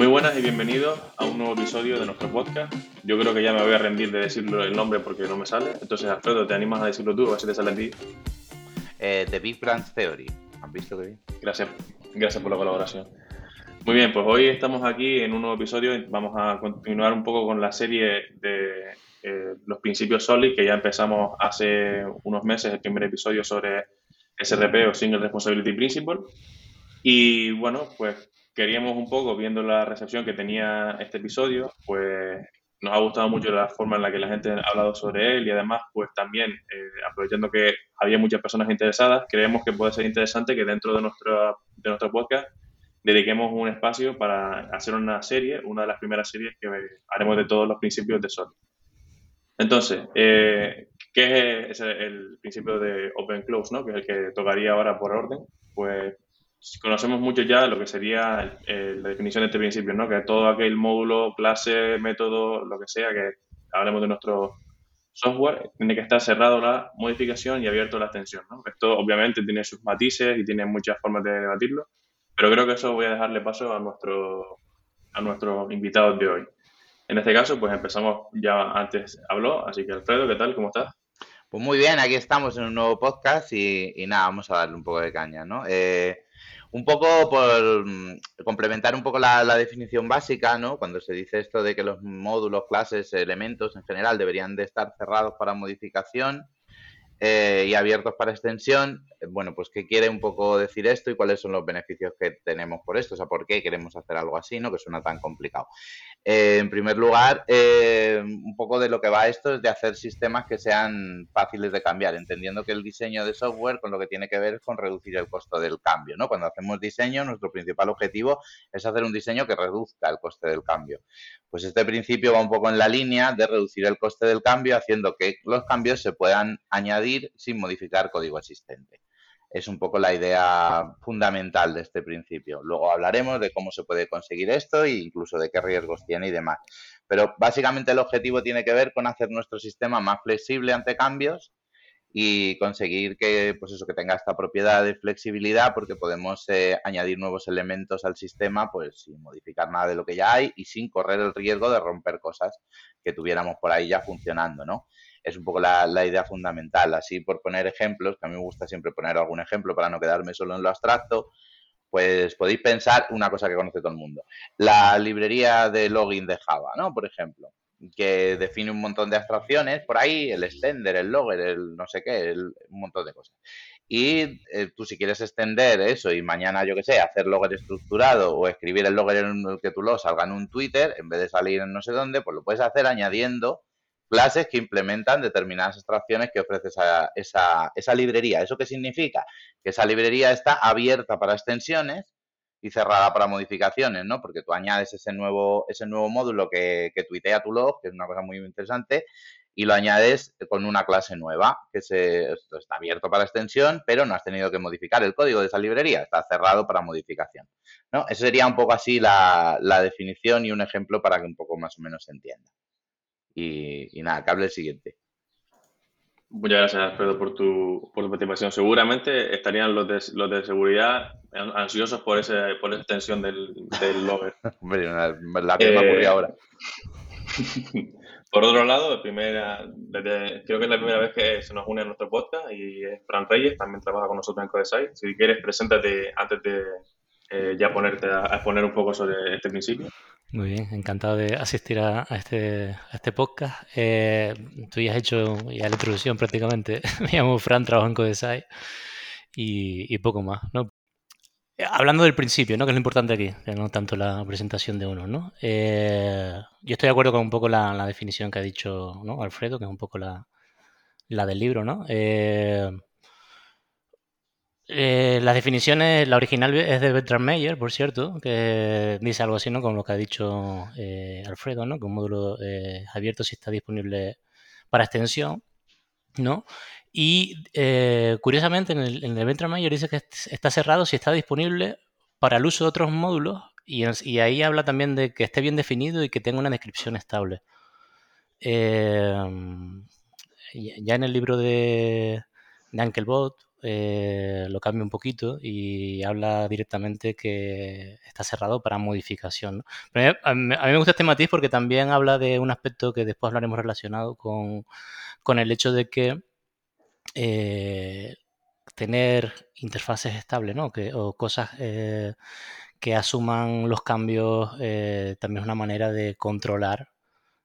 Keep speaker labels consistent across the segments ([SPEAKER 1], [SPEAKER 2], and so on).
[SPEAKER 1] Muy buenas y bienvenidos a un nuevo episodio de nuestro podcast. Yo creo que ya me voy a rendir de decirlo el nombre porque no me sale. Entonces, Alfredo, ¿te animas a decirlo tú? A ver si te sale a ti.
[SPEAKER 2] Eh, The Big Bang Theory. ¿Has visto que bien?
[SPEAKER 1] Gracias, gracias por la colaboración. Muy bien, pues hoy estamos aquí en un nuevo episodio vamos a continuar un poco con la serie de eh, los principios SOLID que ya empezamos hace unos meses, el primer episodio sobre SRP o Single Responsibility Principle. Y bueno, pues queríamos un poco, viendo la recepción que tenía este episodio, pues nos ha gustado mucho la forma en la que la gente ha hablado sobre él y además, pues también, eh, aprovechando que había muchas personas interesadas, creemos que puede ser interesante que dentro de, nuestro de nuestro podcast dediquemos un espacio para hacer una serie, una de las primeras series que haremos de todos los principios de Sol. Entonces, eh, ¿qué es el, principio de Open Close, ¿no? que es el que tocaría ahora por orden? Pues conocemos mucho ya lo que sería la definición de este principio, ¿no? que todo aquel módulo, clase, método, lo que sea, que hablemos de nuestro software, tiene que estar cerrado la modificación y abierto la extensión. ¿no? Esto obviamente tiene sus matices y tiene muchas formas de debatirlo, pero creo que eso voy a dejarle paso a nuestro a nuestros invitados de hoy. En este caso, pues empezamos, ya antes habló, así que Alfredo, ¿qué tal? ¿Cómo estás?
[SPEAKER 2] Pues muy bien, aquí estamos en un nuevo podcast y, nada, vamos a darle un poco de caña, ¿no? Eh, un poco por mm, complementar un poco la, definición básica, ¿no? Cuando se dice esto de que los módulos, clases, elementos en general deberían de estar cerrados para modificación eh, y abiertos para extensión, eh, bueno, pues qué quiere un poco decir esto y cuáles son los beneficios que tenemos por esto, o sea, por qué queremos hacer algo así, ¿no? Que suena tan complicado. Eh, en primer lugar, eh, un poco de lo que va esto es de hacer sistemas que sean fáciles de cambiar, entendiendo que el diseño de software con lo que tiene que ver es con reducir el costo del cambio. ¿no? Cuando hacemos diseño, nuestro principal objetivo es hacer un diseño que reduzca el coste del cambio. Pues este principio va un poco en la línea de reducir el coste del cambio, haciendo que los cambios se puedan añadir sin modificar código existente es un poco la idea fundamental de este principio. Luego hablaremos de cómo se puede conseguir esto e incluso de qué riesgos tiene y demás. Pero básicamente el objetivo tiene que ver con hacer nuestro sistema más flexible ante cambios y conseguir que, pues eso, que tenga esta propiedad de flexibilidad porque podemos eh, añadir nuevos elementos al sistema pues sin modificar nada de lo que ya hay y sin correr el riesgo de romper cosas que tuviéramos por ahí ya funcionando, ¿no? Es un poco la, idea fundamental. Así, por poner ejemplos, que a mí me gusta siempre poner algún ejemplo para no quedarme solo en lo abstracto, pues podéis pensar una cosa que conoce todo el mundo. La librería de login de Java, ¿no? Por ejemplo, que define un montón de abstracciones, por ahí el extender, el logger, el no sé qué, un montón de cosas. Y eh, tú si quieres extender eso y mañana, yo que sé, hacer logger estructurado o escribir el logger en el que tú lo salga en un Twitter, en vez de salir en no sé dónde, pues lo puedes hacer añadiendo clases que implementan determinadas abstracciones que ofrece esa, esa, esa, librería. ¿Eso qué significa? Que esa librería está abierta para extensiones y cerrada para modificaciones, ¿no? Porque tú añades ese nuevo, ese nuevo módulo que, que tuitea tu log, que es una cosa muy interesante, y lo añades con una clase nueva, que se, está abierto para extensión, pero no has tenido que modificar el código de esa librería, está cerrado para modificación. ¿no? Eso sería un poco así la, la definición y un ejemplo para que un poco más o menos se entienda. Y, nada, cable el siguiente.
[SPEAKER 1] Muchas gracias, Alfredo, por tu, por tu participación. Seguramente estarían los de, los de seguridad ansiosos por ese por la extensión del, del logger.
[SPEAKER 2] Hombre, la que me ocurrió ahora.
[SPEAKER 1] por otro lado, primera, desde, creo que es la primera vez que se nos une a nuestro podcast y es Fran Reyes, también trabaja con nosotros en Codesite. Si quieres, preséntate antes de eh, ya ponerte a, a, exponer un poco sobre este principio.
[SPEAKER 3] Muy bien, encantado de asistir a, este, este podcast. Eh, tú ya has hecho ya la introducción prácticamente. Me llamo Fran, trabajo en Codesai y, poco más. Hablando del principio, ¿no? que es lo importante aquí, no tanto la presentación de uno. ¿no? Eh, yo estoy de acuerdo con un poco la, definición que ha dicho. Alfredo, que es un poco la, la del libro. ¿no? Eh, eh, las definiciones, la original es de Bertrand Meyer, por cierto, que dice algo así, ¿no? Como lo que ha dicho eh, Alfredo, ¿no? Que un módulo eh, abierto si está disponible para extensión, ¿no? Y curiosamente en el, en el Bertrand Meyer dice que está cerrado si está disponible para el uso de otros módulos y, y ahí habla también de que esté bien definido y que tenga una descripción estable. ya en el libro de, de Ankelbot eh, lo cambia un poquito y habla directamente que está cerrado para modificación. a, mí, me gusta este matiz porque también habla de un aspecto que después hablaremos relacionado con, el hecho de que eh, tener interfaces estables ¿no? que, o cosas eh, que asuman los cambios también es una manera de controlar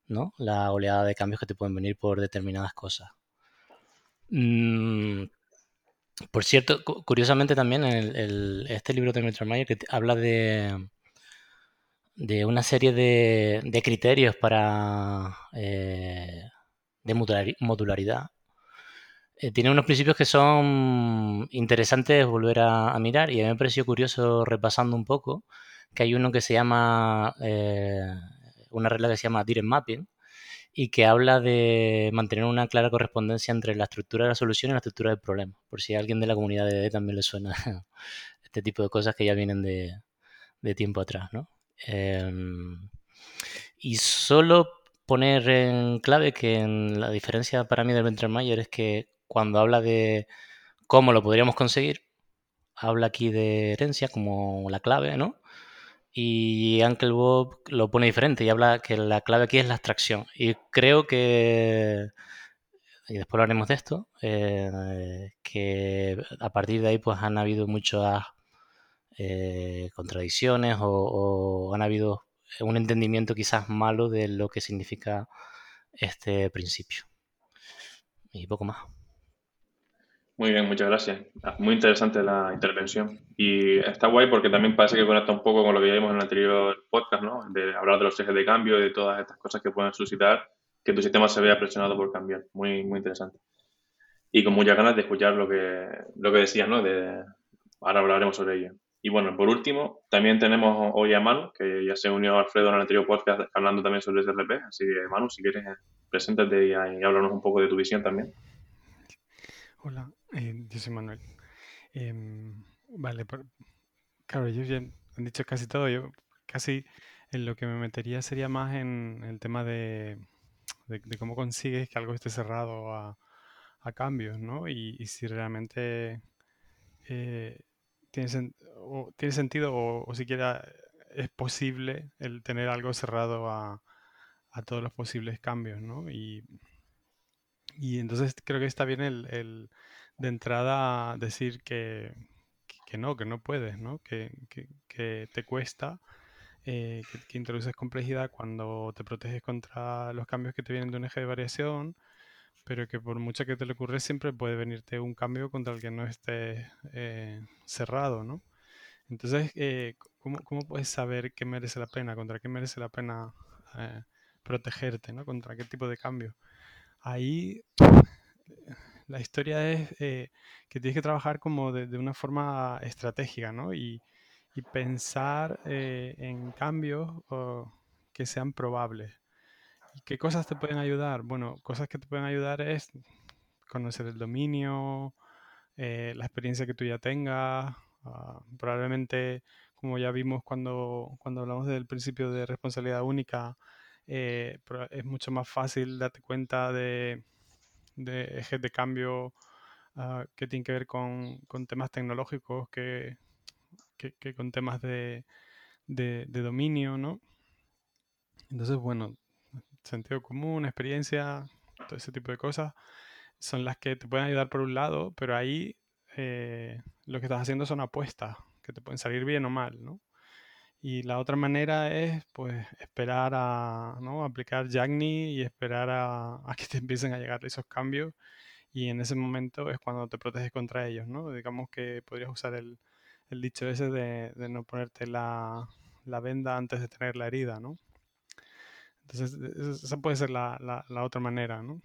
[SPEAKER 3] ¿no? la oleada de cambios que te pueden venir por determinadas cosas. Mm, por cierto, curiosamente también este libro de Mayer que habla de, de una serie de, criterios para eh, de modularidad. Eh, tiene unos principios que son interesantes volver a, mirar y a mí me pareció curioso repasando un poco que hay uno que se llama eh, una regla que se llama Direct Mapping y que habla de mantener una clara correspondencia entre la estructura de la solución y la estructura del problema. Por si a alguien de la comunidad de DD también le suena este tipo de cosas que ya vienen de, tiempo atrás, ¿no? Em, y solo poner en clave que la diferencia para mí del Mayer es que cuando habla de cómo lo podríamos conseguir, habla aquí de herencia como la clave, ¿no? Y Uncle Bob lo pone diferente y habla que la clave aquí es la abstracción. Y creo que, y después hablaremos de esto, eh, que a partir de ahí pues han habido muchas eh, contradicciones o, han habido un entendimiento quizás malo de lo que significa este principio. Y poco más.
[SPEAKER 1] Muy bien, muchas gracias. Ah, muy interesante la intervención. Y está guay porque también parece que conecta un poco con lo que ya vimos en el anterior podcast, ¿no? De hablar de los ejes de cambio y de todas estas cosas que pueden suscitar que tu sistema se vea presionado por cambiar. Muy, muy interesante. Y con muchas ganas de escuchar lo que, lo que decías, ¿no? De, ahora hablaremos sobre ello. Y bueno, por último, también tenemos hoy a Manu, que ya se unió a Alfredo en el anterior podcast hablando también sobre SRP. Así que, Manu, si quieres, preséntate y, y háblanos un poco de tu visión también.
[SPEAKER 4] Hola, eh, soy Manuel. Em, vale, claro, ellos ya han dicho casi todo. Yo casi en lo que me metería sería más en el tema de, cómo consigues que algo esté cerrado a, cambios, ¿no? Y, si realmente eh, tiene, tiene, sentido o, siquiera es posible el tener algo cerrado a, todos los posibles cambios, ¿no? Y, y entonces creo que está bien el de entrada decir que, que no, que no puedes, ¿no? Que, que, te cuesta, eh, que, introduces complejidad cuando te proteges contra los cambios que te vienen de un eje de variación, pero que por mucho que te le ocurre siempre puede venirte un cambio contra el que no esté eh, cerrado, ¿no? Entonces, eh, ¿cómo, ¿cómo, puedes saber qué merece la pena, contra qué merece la pena protegerte, ¿no? Contra qué tipo de cambio? Ahí la historia es eh, que tienes que trabajar como de, una forma estratégica, ¿no? Y, pensar eh, en cambios que sean probables. ¿Y qué cosas te pueden ayudar? Bueno, cosas que te pueden ayudar es conocer el dominio, eh, la experiencia que tú ya tengas, ah, probablemente, como ya vimos cuando, cuando hablamos del principio de responsabilidad única, es mucho más fácil darte cuenta de de ejes de cambio ah, que tienen que ver con, temas tecnológicos que, con temas de, dominio, ¿no? Entonces, bueno, sentido común, experiencia, todo ese tipo de cosas son las que te pueden ayudar por un lado, pero ahí eh, lo que estás haciendo son apuestas que te pueden salir bien o mal, ¿no? Y la otra manera es, pues, esperar a, ¿no? Aplicar Jagni y esperar a, que te empiecen a llegar esos cambios. Y en ese momento es cuando te proteges contra ellos, ¿no? Digamos que podrías usar el, dicho ese de, no ponerte la, venda antes de tener la herida, ¿no? Entonces, esa puede ser la, otra manera, ¿no?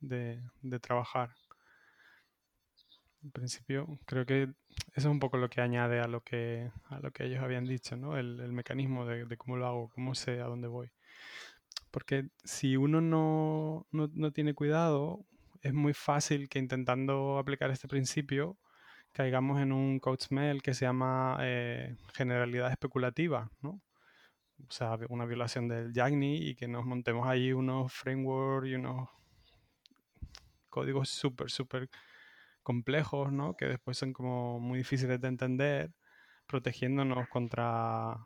[SPEAKER 4] De, de trabajar. En principio, creo que eso es un poco lo que añade a lo que, a lo que ellos habían dicho, ¿no? El, mecanismo de, cómo lo hago, cómo sé a dónde voy. Porque si uno no, tiene cuidado, es muy fácil que intentando aplicar este principio caigamos en un coach mail que se llama eh, generalidad especulativa, ¿no? O sea, una violación del Jagni y que nos montemos ahí unos frameworks y unos códigos súper, súper complejos, ¿no? Que después son como muy difíciles de entender, protegiéndonos contra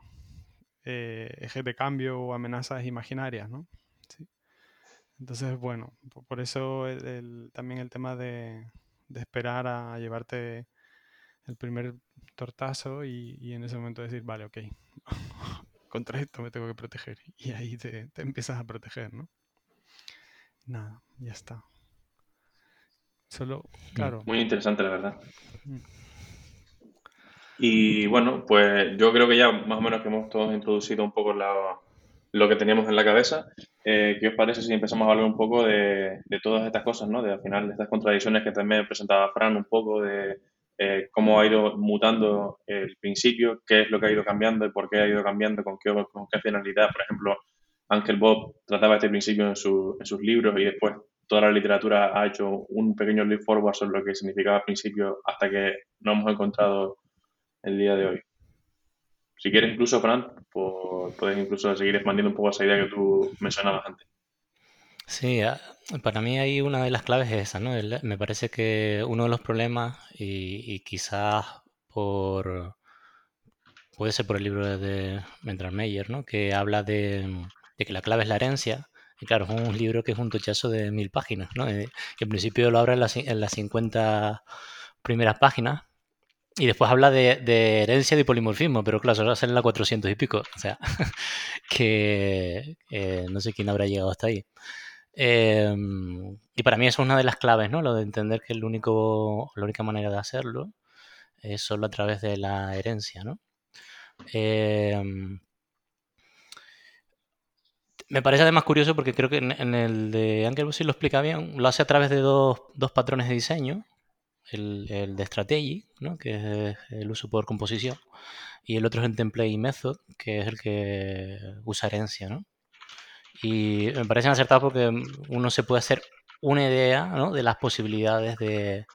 [SPEAKER 4] eh, ejes de cambio o amenazas imaginarias, ¿no? Entonces, bueno, por eso también el tema de, esperar a llevarte el primer tortazo y, en ese momento decir, vale, ok, contra esto me tengo que proteger. Y ahí te, te empiezas a proteger, ¿no? Nada, ya está. Solo, claro.
[SPEAKER 1] Muy interesante, la verdad. Y bueno, pues yo creo que ya más o menos que hemos todos introducido un poco lo que teníamos en la cabeza. Eh, ¿Qué os parece si empezamos a hablar un poco de, todas estas cosas, ¿no? De al final de estas contradicciones que también presentaba Fran un poco de eh, cómo ha ido mutando el principio, qué es lo que ha ido cambiando y por qué ha ido cambiando, con qué, con qué finalidad. Por ejemplo, Ángel Bob trataba este principio en, su, en sus libros y después toda la literatura ha hecho un pequeño leap forward sobre lo que significaba principio hasta que nos hemos encontrado el día de hoy. Si quieres incluso, Fran, pues puedes incluso seguir expandiendo un poco esa idea que tú mencionabas antes.
[SPEAKER 3] Sí, para mí hay una de las claves es esa, ¿no? me parece que uno de los problemas, y, quizás por puede ser por el libro de Mendral Meyer, ¿no? que habla de, que la clave es la herencia. Y claro, es un libro que es un tochazo de mil páginas, ¿no? Eh, que en principio lo abre en las, en las 50 primeras páginas, y después habla de, herencia y polimorfismo, pero claro, solo sale en la 400 y pico. O sea, que eh, no sé quién habrá llegado hasta ahí. Em, y para mí eso es una de las claves, ¿no? Lo de entender que el único, la única manera de hacerlo es solo a través de la herencia, ¿no? Em, me parece además curioso porque creo que en, el de Anker lo explica bien, lo hace a través de dos, dos patrones de diseño, el, de strategy, ¿no? que es el uso por composición, y el otro es el template method, que es el que usa herencia. ¿no? Y me parecen acertados porque uno se puede hacer una idea ¿no? de las posibilidades de,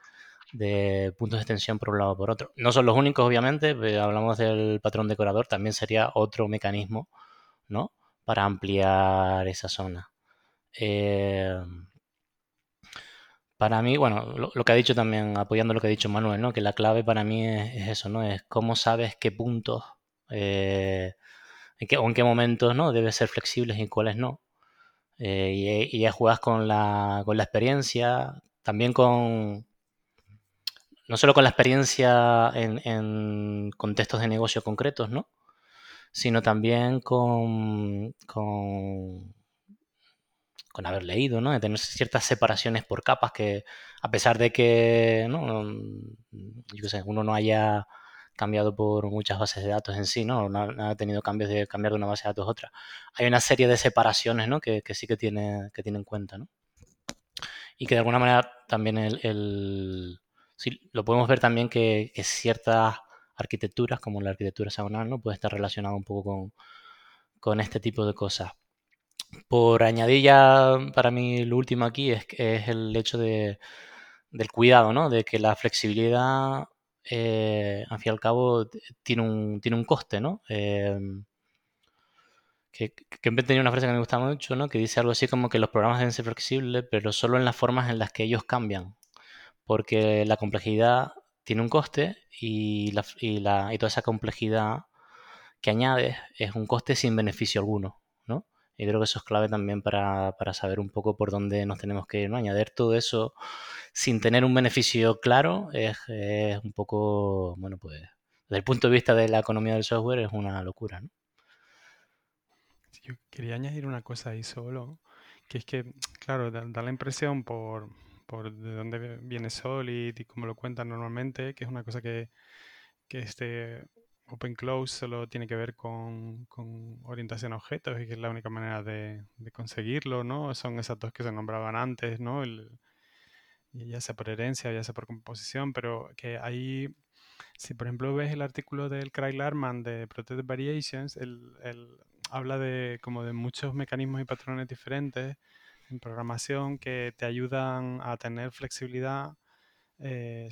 [SPEAKER 3] de, puntos de extensión por un lado o por otro. No son los únicos, obviamente, hablamos del patrón decorador, también sería otro mecanismo ¿no? Para ampliar esa zona. Eh, para mí, bueno, lo, que ha dicho también, apoyando lo que ha dicho Manuel, ¿no? Que la clave para mí es, eso, ¿no? Es cómo sabes qué puntos eh, en qué, o en qué momentos, ¿no? Debes ser flexibles y cuáles no. Eh, y, ya juegas con la, con la experiencia, también con, no solo con la experiencia en, en, contextos de negocio concretos, ¿no? Sino también con, con haber leído, ¿no? De tener ciertas separaciones por capas que, a pesar de que, ¿no? Yo sé, uno no haya cambiado por muchas bases de datos en sí, ¿no? No, ha tenido cambios de cambiar de una base de datos a otra. Hay una serie de separaciones, ¿no? Que, sí que tiene, que tiene en cuenta, ¿no? Y que de alguna manera también el, sí, lo podemos ver también que, ciertas arquitecturas, como la arquitectura hexagonal, ¿no? Puede estar relacionado un poco con, con este tipo de cosas. Por añadir ya para mí lo último aquí es, es el hecho de, del cuidado, ¿no? De que la flexibilidad, eh, al fin y al cabo, tiene un, tiene un coste, ¿no? Eh, que, que tenía una frase que me gusta mucho, ¿no? Que dice algo así como que los programas deben ser flexibles, pero solo en las formas en las que ellos cambian. Porque la complejidad tiene un coste y, la, y, la, y toda esa complejidad que añades es un coste sin beneficio alguno. Y creo que eso es clave también para, saber un poco por dónde nos tenemos que ir. ¿no? Añadir todo eso sin tener un beneficio claro es, un poco, bueno, pues desde el punto de vista de la economía del software es una locura. ¿no?
[SPEAKER 4] Yo quería añadir una cosa ahí solo, que es que, claro, da, la impresión por, por de dónde viene Solid y cómo lo cuentan normalmente, que es una cosa que, que este Open Close solo tiene que ver con, orientación a objetos y que es la única manera de, conseguirlo, ¿no? Son esas dos que se nombraban antes, ¿no? ya sea por herencia, ya sea por composición, pero que ahí, si por ejemplo ves el artículo del Craig Larman de Protected Variations, él, habla de como de muchos mecanismos y patrones diferentes en programación que te ayudan a tener flexibilidad eh,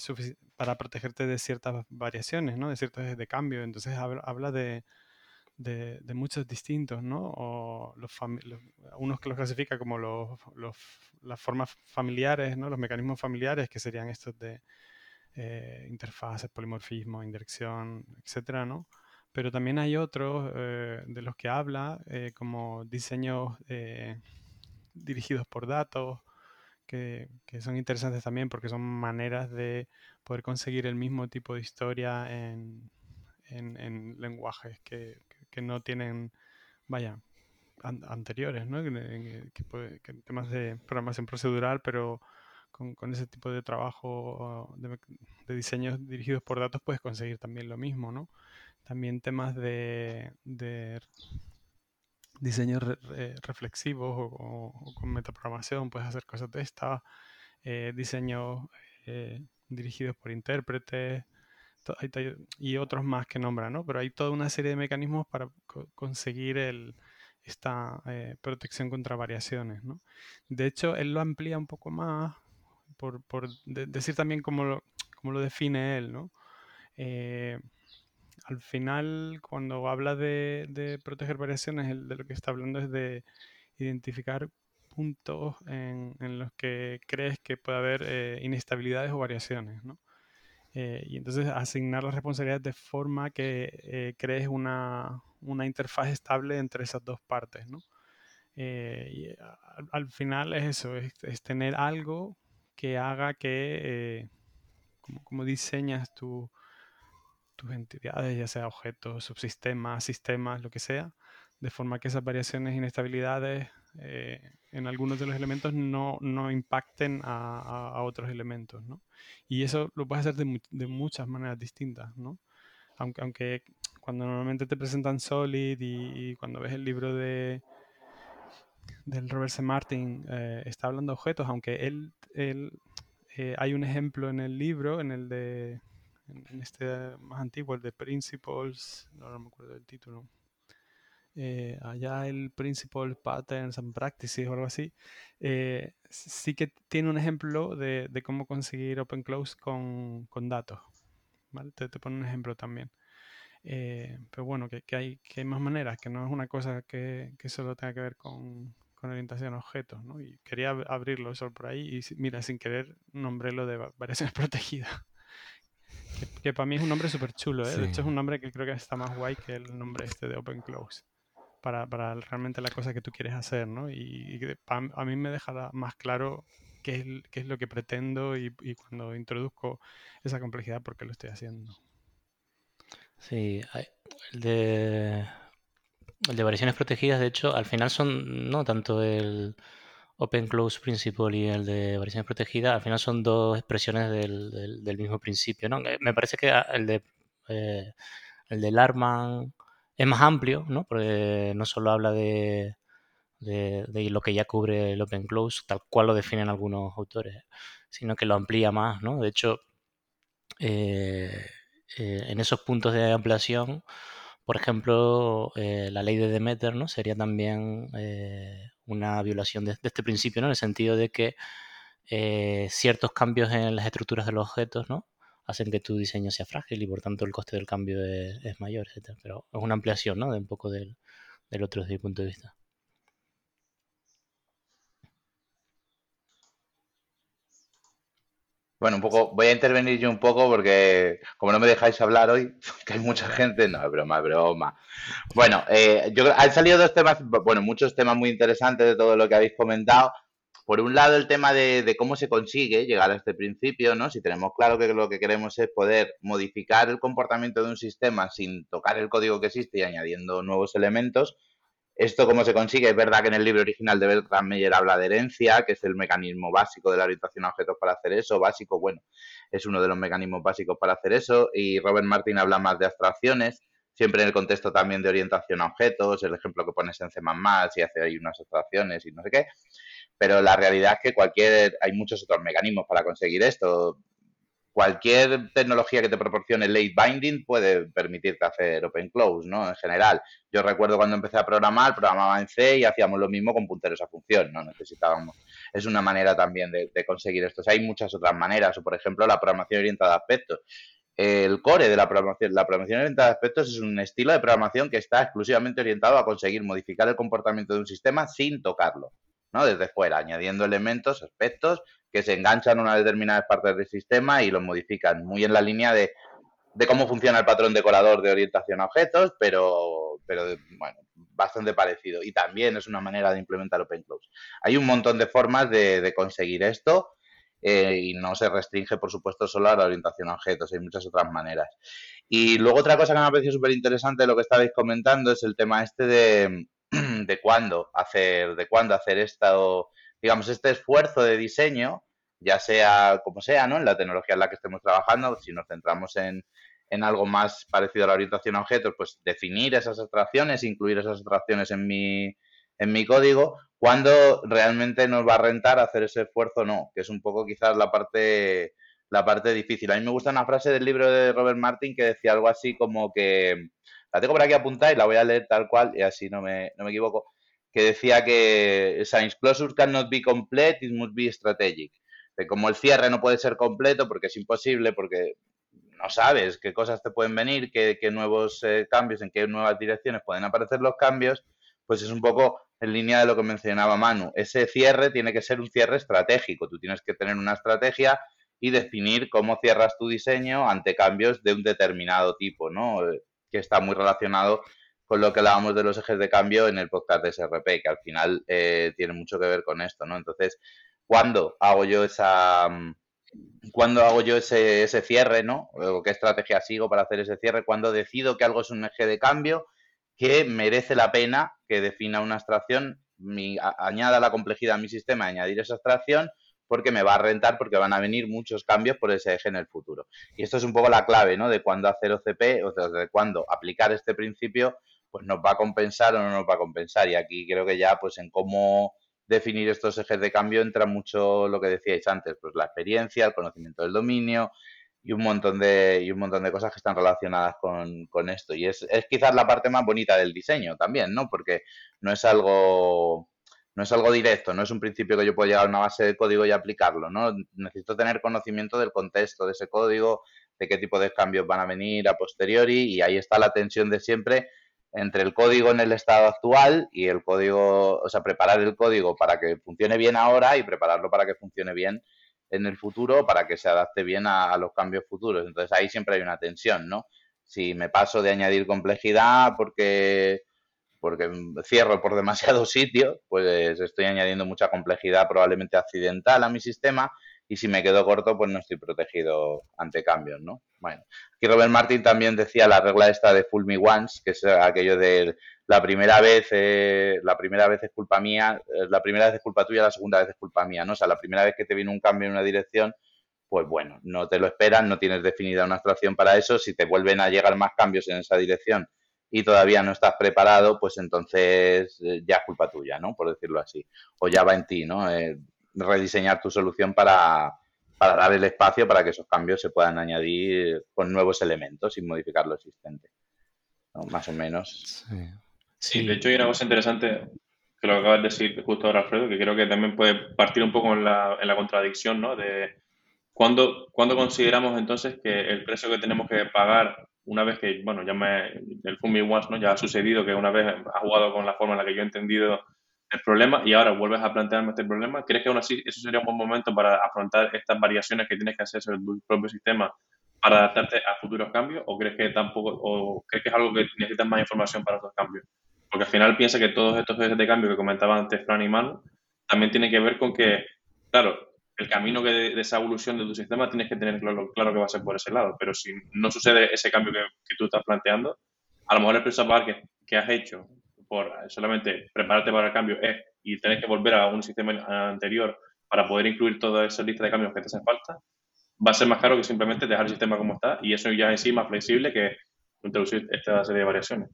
[SPEAKER 4] para protegerte de ciertas variaciones, ¿no? de ciertos de cambio. Entonces habla, de, de, muchos distintos, ¿no? O los, unos que los clasifica como los, las formas familiares, ¿no? Los mecanismos familiares, que serían estos de eh, interfaces, polimorfismo, indirección, etcétera, ¿no? Pero también hay otros eh, de los que habla, eh, como diseños dirigidos por datos, que, son interesantes también porque son maneras de poder conseguir el mismo tipo de historia en, en, lenguajes que, que, no tienen, vaya, anteriores, ¿no? Que, temas de programación procedural, pero con, con ese tipo de trabajo de, de, diseños dirigidos por datos puedes conseguir también lo mismo, ¿no? También temas de, de diseños reflexivos o, con metaprogramación, puedes hacer cosas de esta, eh, diseños eh, dirigidos por intérpretes y otros más que nombra, ¿no? Pero hay toda una serie de mecanismos para conseguir el, esta eh, protección contra variaciones, ¿no? De hecho, él lo amplía un poco más por, por decir también cómo lo, cómo lo define él, ¿no? Al final, cuando habla de, proteger variaciones, de lo que está hablando es de identificar puntos en, los que crees que puede haber eh, inestabilidades o variaciones, ¿no? Eh, y entonces asignar las responsabilidades de forma que eh, crees una, interfaz estable entre esas dos partes, ¿no? y al, final es eso, es, tener algo que haga que, como, como, diseñas tu, tus entidades, ya sea objetos, subsistemas, sistemas, lo que sea, de forma que esas variaciones inestabilidades eh, en algunos de los elementos no, no impacten a, otros elementos, ¿no? Y eso lo puedes hacer de, de, muchas maneras distintas, ¿no? Aunque, aunque cuando normalmente te presentan Solid y, cuando ves el libro de del Robert C. Martin eh, está hablando de objetos, aunque él, él eh, hay un ejemplo en el libro, en el de en, este más antiguo, el de Principles, no, me acuerdo del título. Eh, allá el Principles, Patterns and Practices o algo así, eh, sí que tiene un ejemplo de, de cómo conseguir Open Close con, con datos. ¿vale? Te, te pone un ejemplo también. Eh, pero bueno, que, que, hay, que hay más maneras, que no es una cosa que, que solo tenga que ver con, con orientación a objetos, ¿no? Y quería abrirlo solo por ahí y mira, sin querer nombré lo de variaciones protegidas. Que, para mí es un nombre súper chulo, ¿eh? De hecho, es un nombre que creo que está más guay que el nombre este de Open Close. Para, para realmente la cosa que tú quieres hacer, ¿no? Y, a mí me deja más claro qué es, qué es lo que pretendo y, y, cuando introduzco esa complejidad, por qué lo estoy haciendo.
[SPEAKER 3] Sí, el de, el de variaciones protegidas, de hecho, al final son no tanto el Open Close Principle y el de variaciones protegidas, al final son dos expresiones del, del, mismo principio. ¿no? Eh, me parece que el de eh, el del Arman es más amplio, ¿no? porque no solo habla de, de, lo que ya cubre el Open Close, tal cual lo definen algunos autores, sino que lo amplía más. ¿no? De hecho, eh, en esos puntos de ampliación, por ejemplo, la ley de Demeter ¿no? sería también una violación de, este principio, ¿no? En el sentido de que eh, ciertos cambios en las estructuras de los objetos, ¿no? hacen que tu diseño sea frágil y por tanto el coste del cambio es, mayor, etc. Pero es una ampliación, ¿no? De un poco del, otro desde mi punto de vista.
[SPEAKER 2] Bueno, un poco, voy a intervenir yo un poco porque como no me dejáis hablar hoy, que hay mucha gente, no, es broma, broma. Bueno, eh, yo han salido dos temas, bueno, muchos temas muy interesantes de todo lo que habéis comentado. Por un lado, el tema de, cómo se consigue llegar a este principio, ¿no? Si tenemos claro que lo que queremos es poder modificar el comportamiento de un sistema sin tocar el código que existe y añadiendo nuevos elementos, esto cómo se consigue, es verdad que en el libro original de Bertrand Meyer habla de herencia, que es el mecanismo básico de la orientación a objetos para hacer eso, básico, bueno, es uno de los mecanismos básicos para hacer eso, y Robert Martin habla más de abstracciones, siempre en el contexto también de orientación a objetos, el ejemplo que pones en C++ y hace ahí unas abstracciones y no sé qué, pero la realidad es que cualquier, hay muchos otros mecanismos para conseguir esto, cualquier tecnología que te proporcione late binding puede permitirte hacer open close, ¿no? En general. Yo recuerdo cuando empecé a programar, programaba en C y hacíamos lo mismo con punteros a función, ¿no? Necesitábamos. Es una manera también de, conseguir esto. hay muchas otras maneras, o por ejemplo la programación orientada a aspectos. el core de la programación. La programación orientada a aspectos es un estilo de programación que está exclusivamente orientado a conseguir modificar el comportamiento de un sistema sin tocarlo, ¿no? Desde fuera, añadiendo elementos, aspectos que se enganchan a una determinadas partes del sistema y los modifican, muy en la línea de, cómo funciona el patrón decorador de orientación a objetos, pero, pero bueno, bastante parecido. Y también es una manera de implementar OpenClose. Hay un montón de formas de, conseguir esto eh, y no se restringe, por supuesto, solo a la orientación a objetos, hay muchas otras maneras. Y luego otra cosa que me ha parecido súper interesante de lo que estabais comentando es el tema este de, de cuándo hacer, de cuándo hacer esta digamos, este esfuerzo de diseño, ya sea como sea, ¿no? En la tecnología en la que estemos trabajando, si nos centramos en, en algo más parecido a la orientación a objetos, pues definir esas abstracciones, incluir esas abstracciones en mi, en mi código, cuando realmente nos va a rentar hacer ese esfuerzo no, que es un poco quizás la parte, la parte difícil. A mí me gusta una frase del libro de Robert Martin que decía algo así como que, la tengo por aquí apuntada y la voy a leer tal cual y así no me, no me equivoco, que decía que Science Closure cannot be complete, it must be strategic. Que como el cierre no puede ser completo porque es imposible, porque no sabes qué cosas te pueden venir, qué, nuevos eh, cambios, en qué nuevas direcciones pueden aparecer los cambios, pues es un poco en línea de lo que mencionaba Manu. Ese cierre tiene que ser un cierre estratégico. Tú tienes que tener una estrategia y definir cómo cierras tu diseño ante cambios de un determinado tipo, ¿no? Eh, que está muy relacionado con lo que hablábamos de los ejes de cambio en el podcast de SRP, que al final eh, tiene mucho que ver con esto, ¿no? Entonces, ¿cuándo hago yo esa... Mm, ¿Cuándo hago yo ese, ese cierre, ¿no? O qué estrategia sigo para hacer ese cierre? ¿Cuándo decido que algo es un eje de cambio? que merece la pena que defina una abstracción, añada la complejidad a mi sistema, añadir esa abstracción, porque me va a rentar, porque van a venir muchos cambios por ese eje en el futuro. Y esto es un poco la clave, ¿no? De cuándo hacer OCP, o de cuándo aplicar este principio, pues nos va a compensar o no nos va a compensar. Y aquí creo que ya, pues en cómo definir estos ejes de cambio entra mucho lo que decíais antes, pues la experiencia, el conocimiento del dominio, y un montón de, y un montón de cosas que están relacionadas con, con esto. Y es, es, quizás la parte más bonita del diseño también, ¿no? Porque no es algo no es algo directo, no es un principio que yo puedo llegar a una base de código y aplicarlo, ¿no? Necesito tener conocimiento del contexto de ese código, de qué tipo de cambios van a venir a posteriori, y ahí está la tensión de siempre entre el código en el estado actual y el código, o sea, preparar el código para que funcione bien ahora y prepararlo para que funcione bien en el futuro para que se adapte bien a, los cambios futuros. Entonces ahí siempre hay una tensión, ¿no? Si me paso de añadir complejidad porque, porque cierro por demasiado sitio, pues estoy añadiendo mucha complejidad probablemente accidental a mi sistema y si me quedo corto, pues no estoy protegido ante cambios, ¿no? Bueno, aquí Robert Martin también decía la regla esta de Full Me Once, que es aquello de la primera vez, eh, la primera vez es culpa mía, eh, la primera vez es culpa tuya, la segunda vez es culpa mía, ¿no? O sea, la primera vez que te viene un cambio en una dirección, pues bueno, no te lo esperan, no tienes definida una abstracción para eso, si te vuelven a llegar más cambios en esa dirección y todavía no estás preparado, pues entonces eh, ya es culpa tuya, ¿no? Por decirlo así. O ya va en ti, ¿no? Rediseñar tu solución para, para dar el espacio para que esos cambios se puedan añadir con nuevos elementos sin modificar lo existente. Más o menos.
[SPEAKER 1] Sí. de hecho hay una cosa interesante que lo acabas de decir justo ahora, Alfredo, que creo que también puede partir un poco en la, en la contradicción, ¿no? De cuando, cuando consideramos entonces que el precio que tenemos que pagar una vez que, bueno, ya me, el Fumi Once, ¿no? Ya ha sucedido que una vez ha jugado con la forma en la que yo he entendido el problema y ahora vuelves a plantearme este problema, ¿crees que aún así eso sería un buen momento para afrontar estas variaciones que tienes que hacer sobre tu propio sistema para adaptarte a futuros cambios o crees que tampoco o crees que es algo que necesitas más información para esos cambios? Porque al final piensa que todos estos ejes de cambio que comentaba antes Fran y Manu también tienen que ver con que, claro, el camino que de, esa evolución de tu sistema tienes que tener claro, claro, que va a ser por ese lado, pero si no sucede ese cambio que, que tú estás planteando, a lo mejor el precio que, que has hecho por solamente prepararte para el cambio es y tener que volver a un sistema anterior para poder incluir toda esa lista de cambios que te hacen falta, va a ser más caro que simplemente dejar el sistema como está y eso ya en sí más flexible que introducir esta serie de variaciones.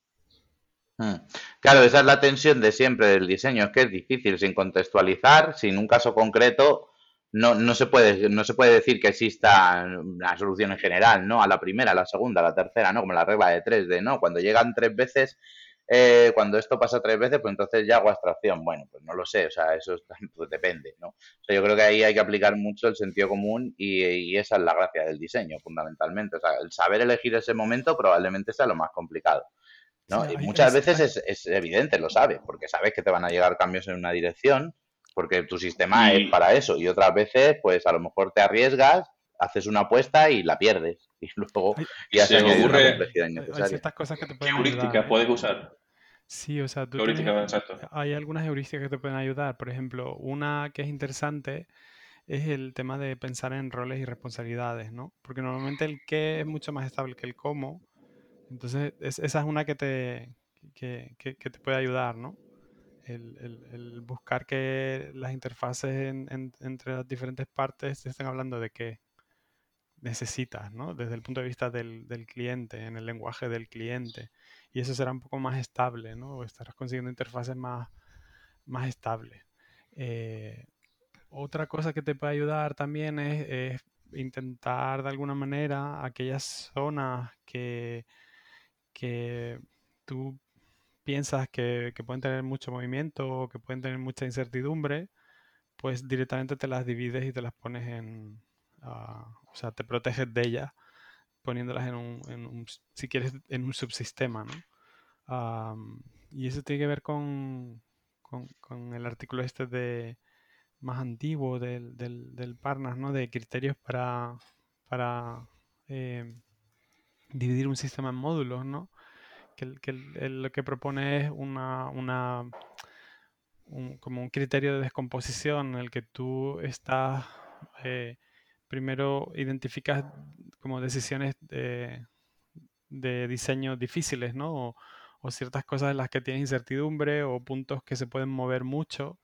[SPEAKER 2] Hmm. Claro, esa es la tensión de siempre del diseño, es que es difícil sin contextualizar, sin un caso concreto, no, no, se puede, no se puede decir que exista una solución en general, ¿no? A la primera, a la segunda, a la tercera, ¿no? Como la regla de tres, de no, cuando llegan tres veces eh, cuando esto pasa tres veces, pues entonces ya hago abstracción. Bueno, pues no lo sé, o sea, eso pues depende, ¿no? O sea, yo creo que ahí hay que aplicar mucho el sentido común y, esa es la gracia del diseño, fundamentalmente. O sea, el saber elegir ese momento probablemente sea lo más complicado. ¿no? y muchas veces es, es, evidente, lo sabes, porque sabes que te van a llegar cambios en una dirección, porque tu sistema es para eso. Y otras veces, pues a lo mejor te arriesgas, haces una apuesta y la pierdes. Y luego ya se,
[SPEAKER 1] añade una complejidad innecesaria. Hay ciertas cosas que te pueden ¿Qué heurísticas ¿eh? puedes usar?
[SPEAKER 4] Sí, o sea, tú hay algunas heurísticas que te pueden ayudar. Por ejemplo, una que es interesante es el tema de pensar en roles y responsabilidades, ¿no? Porque normalmente el qué es mucho más estable que el cómo. Entonces, esa es una que te, que, te puede ayudar, ¿no? El, buscar que las interfaces entre las diferentes partes estén hablando de qué necesitas, ¿no? Desde el punto de vista del, del cliente, en el lenguaje del cliente y eso será un poco más estable, ¿no? Estarás consiguiendo interfaces más, más estables. Eh, otra cosa que te puede ayudar también es, intentar de alguna manera aquellas zonas que, que tú piensas que, pueden tener mucho movimiento o que pueden tener mucha incertidumbre, pues directamente te las divides y te las pones en, ah, o sea, te proteges de ellas poniéndolas en un, si quieres, en un subsistema, ¿no? y eso tiene que ver con, con, el artículo este de más antiguo del, del, Parnas, ¿no? De criterios para, para eh, dividir un sistema en módulos, ¿no? Que, que lo que propone es una, una como un criterio de descomposición en el que tú estás eh, primero identificas como decisiones de, diseño difíciles, ¿no? O, ciertas cosas en las que tienes incertidumbre o puntos que se pueden mover mucho.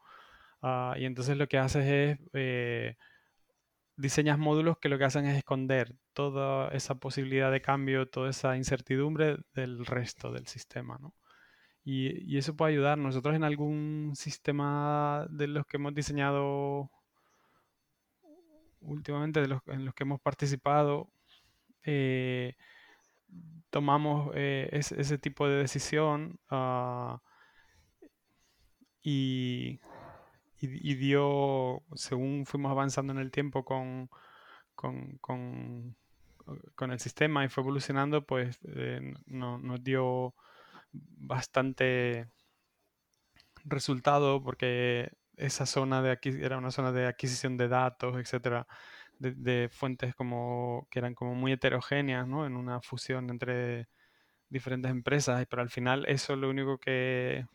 [SPEAKER 4] Ah, y entonces lo que haces es eh, diseñas módulos que lo que hacen es esconder toda esa posibilidad de cambio, toda esa incertidumbre del resto del sistema, ¿no? Y, y eso puede ayudar. Nosotros en algún sistema de los que hemos diseñado últimamente de los, en los que hemos participado, eh, tomamos eh, ese, tipo de decisión ah, y, dio, según fuimos avanzando en el tiempo con, con, el sistema y fue evolucionando, pues eh, nos dio bastante resultado porque esa zona de aquí era una zona de adquisición de datos, etcétera, de, fuentes como que eran como muy heterogéneas, ¿no? En una fusión entre diferentes empresas, pero al final eso es lo único que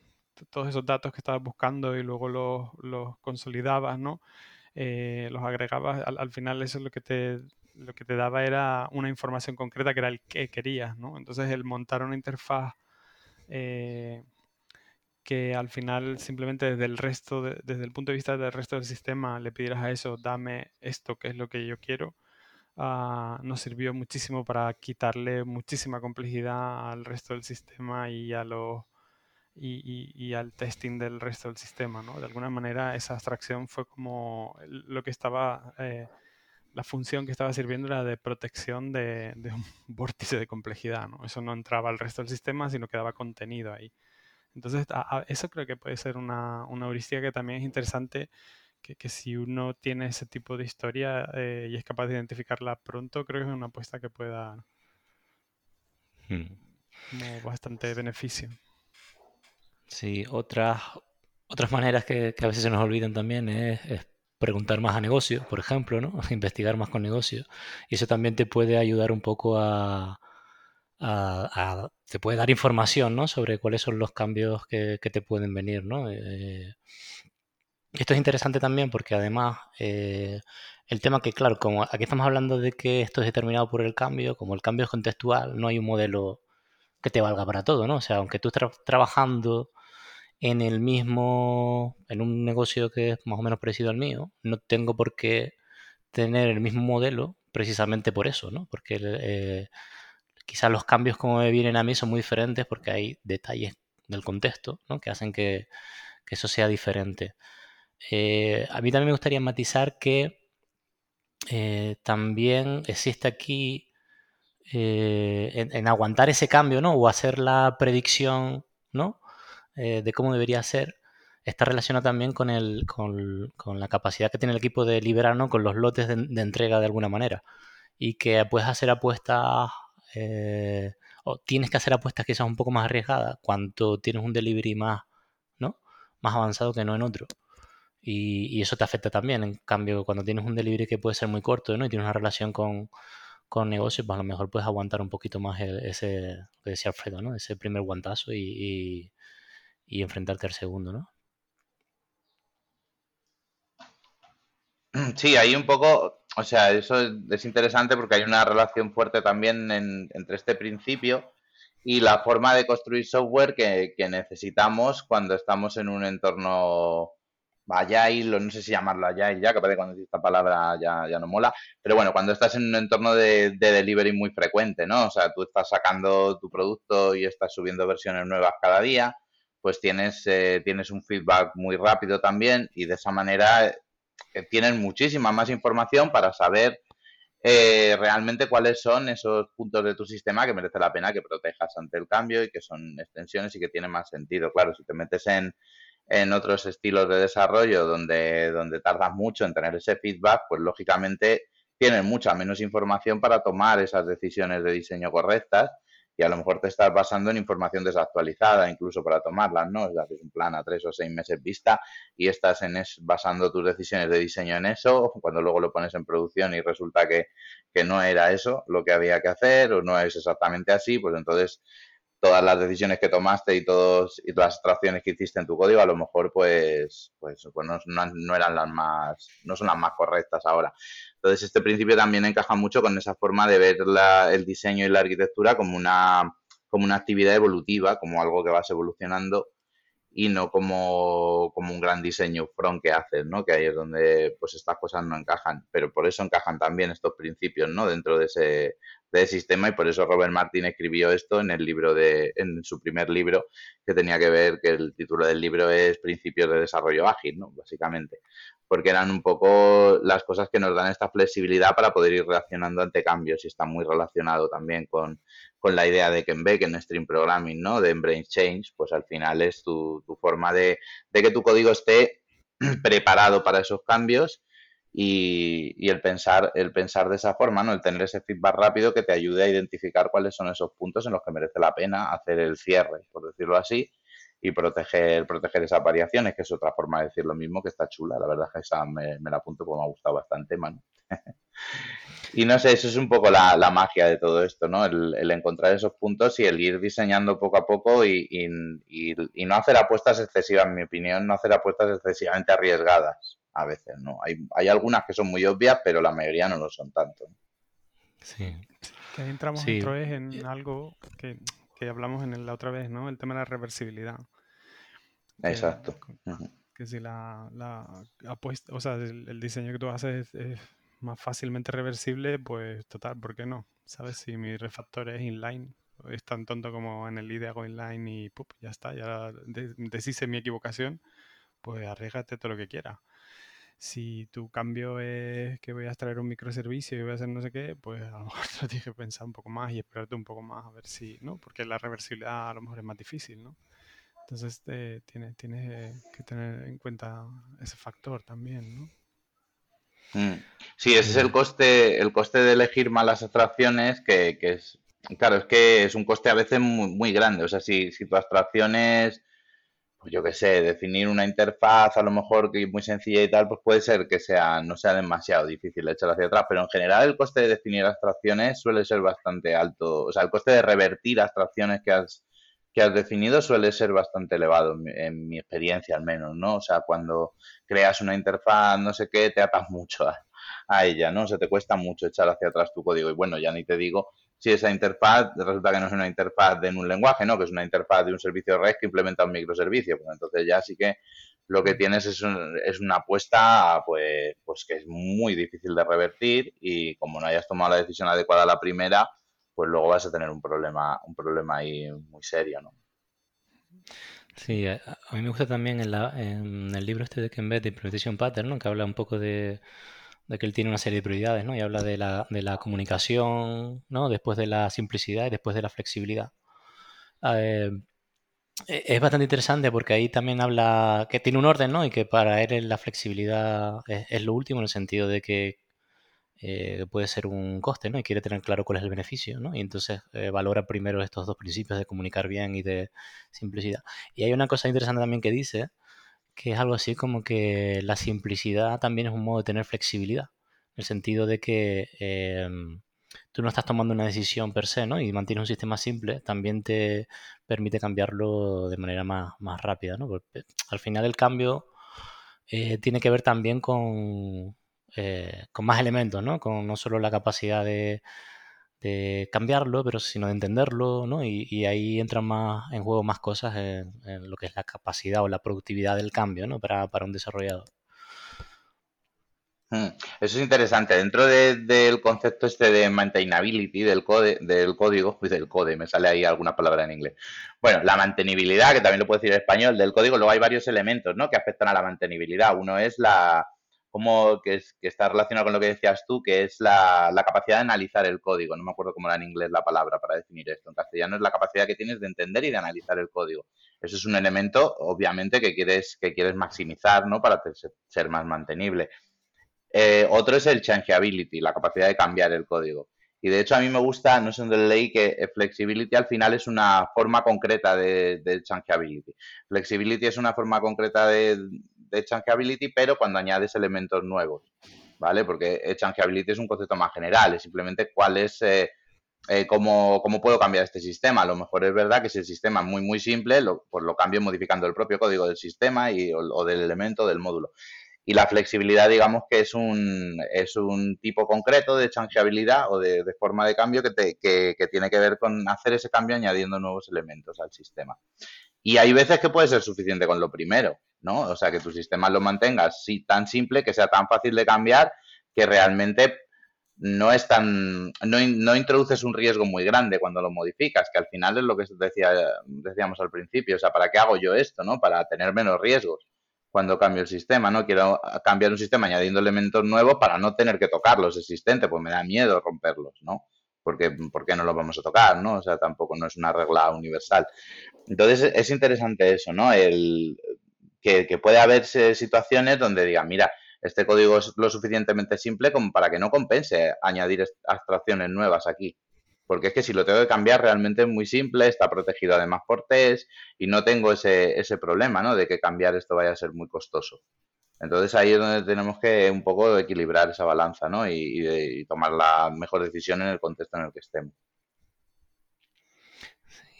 [SPEAKER 4] todos esos datos que estabas buscando y luego los, los consolidabas, ¿no? Eh, los agregabas, al, final eso es lo que te lo que te daba era una información concreta que era el que querías, ¿no? Entonces el montar una interfaz eh, que al final simplemente desde el resto, desde el punto de vista del resto del sistema, le pidieras a eso, dame esto que es lo que yo quiero, ah, nos sirvió muchísimo para quitarle muchísima complejidad al resto del sistema y a los y, al testing del resto del sistema, ¿no? De alguna manera esa abstracción fue como lo que estaba, eh, la función que estaba sirviendo era de protección de, de, un vórtice de complejidad, ¿no? Eso no entraba al resto del sistema, sino quedaba contenido ahí. Entonces, eso creo que puede ser una, una heurística que también es interesante, que, que, si uno tiene ese tipo de historia eh, y es capaz de identificarla pronto, creo que es una apuesta que pueda dar hmm. bastante beneficio.
[SPEAKER 3] Sí, otras, otras maneras que, a veces se nos olvidan también es, preguntar más a negocios, por ejemplo, ¿no? investigar más con negocios. Y eso también te puede ayudar un poco a, te puede dar información ¿no? sobre cuáles son los cambios que, te pueden venir. ¿no? Eh, esto es interesante también porque además eh, el tema que, claro, como aquí estamos hablando de que esto es determinado por el cambio, como el cambio es contextual, no hay un modelo que te valga para todo, ¿no? O sea, aunque tú estés trabajando en el mismo, en un negocio que es más o menos parecido al mío, no tengo por qué tener el mismo modelo precisamente por eso, ¿no? Porque eh, quizás los cambios como me vienen a mí son muy diferentes porque hay detalles del contexto ¿no? que hacen que, eso sea diferente. Eh, a mí también me gustaría matizar que eh, también existe aquí eh, en, aguantar ese cambio ¿no? o hacer la predicción ¿no? De cómo debería ser, está relacionado también con, el, con, la capacidad que tiene el equipo de liberar ¿no? con los lotes de, entrega de alguna manera. Y que puedes hacer apuestas, eh, o tienes que hacer apuestas quizás un poco más arriesgadas cuanto tienes un delivery más, ¿no? más avanzado que no en otro. Y, y, eso te afecta también. En cambio, cuando tienes un delivery que puede ser muy corto ¿no? y tienes una relación con, con negocios, pues a lo mejor puedes aguantar un poquito más el, ese, lo que decía Alfredo, ¿no? ese primer guantazo y, y, y enfrentarte al segundo, ¿no?
[SPEAKER 2] Sí, hay un poco, o sea, eso es, interesante porque hay una relación fuerte también en, entre este principio y la forma de construir software que, que, necesitamos cuando estamos en un entorno agile, no sé si llamarlo agile ya, que parece cuando esta palabra ya, ya no mola, pero bueno, cuando estás en un entorno de, de, delivery muy frecuente, ¿no? O sea, tú estás sacando tu producto y estás subiendo versiones nuevas cada día, pues tienes, eh, tienes un feedback muy rápido también y de esa manera que tienen muchísima más información para saber eh, realmente cuáles son esos puntos de tu sistema que merece la pena que protejas ante el cambio y que son extensiones y que tienen más sentido. Claro, si te metes en, en otros estilos de desarrollo donde, donde tardas mucho en tener ese feedback, pues lógicamente tienes mucha menos información para tomar esas decisiones de diseño correctas y a lo mejor te estás basando en información desactualizada incluso para tomarlas, ¿no? Es decir, un plan a tres o seis meses vista y estás en es, basando tus decisiones de diseño en eso, cuando luego lo pones en producción y resulta que, que no era eso lo que había que hacer o no es exactamente así, pues entonces todas las decisiones que tomaste y todos y todas las abstracciones que hiciste en tu código a lo mejor pues pues, pues no, no, no, eran las más no son las más correctas ahora entonces este principio también encaja mucho con esa forma de ver la, el diseño y la arquitectura como una como una actividad evolutiva como algo que vas evolucionando y no como, como un gran diseño front que haces, ¿no? Que ahí es donde pues estas cosas no encajan, pero por eso encajan también estos principios, ¿no? Dentro de ese, de sistema y por eso Robert Martin escribió esto en el libro de, en su primer libro, que tenía que ver, que el título del libro es Principios de Desarrollo Ágil, ¿no? Básicamente, porque eran un poco las cosas que nos dan esta flexibilidad para poder ir reaccionando ante cambios y está muy relacionado también con, con la idea de que en Beck, en Stream Programming, ¿no? De Brain Change, pues al final es tu, tu forma de, de que tu código esté preparado para esos cambios y, el pensar el pensar de esa forma, ¿no? El tener ese feedback rápido que te ayude a identificar cuáles son esos puntos en los que merece la pena hacer el cierre, por decirlo así, y proteger proteger esas variaciones, que es otra forma de decir lo mismo, que está chula. La verdad es que esa me, me la apunto porque me ha gustado bastante, man. y no sé, eso es un poco la, la magia de todo esto, ¿no? El, el, encontrar esos puntos y el ir diseñando poco a poco y, y no hacer apuestas excesivas, en mi opinión, no hacer apuestas excesivamente arriesgadas a veces, ¿no? Hay, hay algunas que son muy obvias, pero la mayoría no lo son tanto.
[SPEAKER 3] Sí.
[SPEAKER 4] Que ahí entramos sí. otra vez en algo que, que, hablamos en la otra vez, ¿no? El tema de la reversibilidad.
[SPEAKER 2] Exacto.
[SPEAKER 4] Que, uh -huh. que si la, la, apuesta, o sea, el, el, diseño que tú haces es, es, más fácilmente reversible, pues total, ¿por qué no? ¿Sabes? Si mi refactor es inline, es tan tonto como en el IDE hago inline y ¡pup! ya está, ya deshice mi equivocación, pues arriesgate todo lo que quieras si tu cambio es que voy a extraer un microservicio y voy a hacer no sé qué, pues a lo mejor te tienes que pensar un poco más y esperarte un poco más a ver si, ¿no? Porque la reversibilidad a lo mejor es más difícil, ¿no? Entonces eh, tienes, tienes que tener en cuenta ese factor también, ¿no?
[SPEAKER 2] Mm. Sí, ese es el coste, el coste de elegir malas abstracciones, que, que es, claro, es que es un coste a veces muy, muy grande. O sea, si, si tu abstracción es pues yo qué sé, definir una interfaz a lo mejor que es muy sencilla y tal, pues puede ser que sea, no sea demasiado difícil de echar hacia atrás, pero en general el coste de definir abstracciones suele ser bastante alto, o sea, el coste de revertir abstracciones que has, que has definido suele ser bastante elevado, en mi, en mi experiencia al menos, ¿no? O sea, cuando creas una interfaz, no sé qué, te atas mucho a, a ella, ¿no? Se te cuesta mucho echar hacia atrás tu código y bueno, ya ni te digo si esa interfaz resulta que no es una interfaz de un lenguaje, ¿no? Que es una interfaz de un servicio REST que implementa un microservicio. Pues entonces ya sí que lo que tienes es, un, es una apuesta pues, pues que es muy difícil de revertir y como no hayas tomado la decisión adecuada a la primera, pues luego vas a tener un problema, un problema ahí muy serio, ¿no?
[SPEAKER 3] Sí, a mí me gusta también en, la, en el libro este de Ken de Implementation Pattern, ¿no? que habla un poco de, de que él tiene una serie de prioridades, ¿no? Y habla de la, de la comunicación, ¿no? Después de la simplicidad y después de la flexibilidad. Eh, e, es bastante interesante porque ahí también habla que tiene un orden, ¿no? Y que para él la flexibilidad es, lo último en el sentido de que eh, puede ser un coste, ¿no? Y quiere tener claro cuál es el beneficio, ¿no? Y entonces eh, valora primero estos dos principios de comunicar bien y de simplicidad. Y hay una cosa interesante también que dice, que es algo así como que la simplicidad también es un modo de tener flexibilidad, en el sentido de que em, tú no estás tomando una decisión per se, ¿no? Y mantienes un sistema simple, también te permite cambiarlo de manera más, rápida, ¿no? Porque al final el cambio eh, tiene que ver también con, eh, con más elementos, ¿no? Con no solo la capacidad de, cambiarlo, pero sino de entenderlo, ¿no? Y, ahí entran más en juego más cosas en, lo que es la capacidad o la productividad del cambio, ¿no? Para, para un desarrollador.
[SPEAKER 2] Hmm. Eso es interesante. Dentro del concepto este de maintainability del, code, del código, del code, me sale ahí alguna palabra en inglés. Bueno, la mantenibilidad, que también lo puedo decir en español, del código, luego hay varios elementos ¿no? que afectan a la mantenibilidad. Uno es la, como que, es, que está relacionado con lo que decías tú, que es la, la, capacidad de analizar el código. No me acuerdo cómo era en inglés la palabra para definir esto. En castellano es la capacidad que tienes de entender y de analizar el código. Eso es un elemento, obviamente, que quieres, que quieres maximizar, ¿no? Para ser más mantenible. Eh, otro es el changeability, la capacidad de cambiar el código. Y de hecho a mí me gusta, no sé dónde leí, que flexibility al final es una forma concreta de, de changeability. Flexibility es una forma concreta de, de changeability, pero cuando añades elementos nuevos, ¿vale? Porque changeability es un concepto más general, es simplemente cuál es, eh, eh, cómo, puedo cambiar este sistema. A lo mejor es verdad que si el sistema es muy, muy simple, lo, pues lo cambio modificando el propio código del sistema y, o del elemento del módulo. Y la flexibilidad, digamos que es un, es un tipo concreto de changeabilidad o de, forma de cambio que, que, tiene que ver con hacer ese cambio añadiendo nuevos elementos al sistema. Y hay veces que puede ser suficiente con lo primero, ¿no? O sea, que tu sistema lo mantengas sí, tan simple, que sea tan fácil de cambiar, que realmente no es tan no, no, introduces un riesgo muy grande cuando lo modificas, que al final es lo que decía, decíamos al principio, o sea, ¿para qué hago yo esto, no? Para tener menos riesgos cuando cambio el sistema, ¿no? Quiero cambiar un sistema añadiendo elementos nuevos para no tener que tocar los existentes, pues me da miedo romperlos, ¿no? Porque, ¿por qué no los vamos a tocar, no? O sea, tampoco no es una regla universal. Entonces, es interesante eso, ¿no? El, que, que puede haber situaciones donde digan, mira, este código es lo suficientemente simple como para que no compense añadir abstracciones nuevas aquí. Porque es que si lo tengo que cambiar realmente es muy simple, está protegido además por test y no tengo ese, ese problema, ¿no? De que cambiar esto vaya a ser muy costoso. Entonces ahí es donde tenemos que un poco equilibrar esa balanza, ¿no? Y, tomar la mejor decisión en el contexto en el que estemos.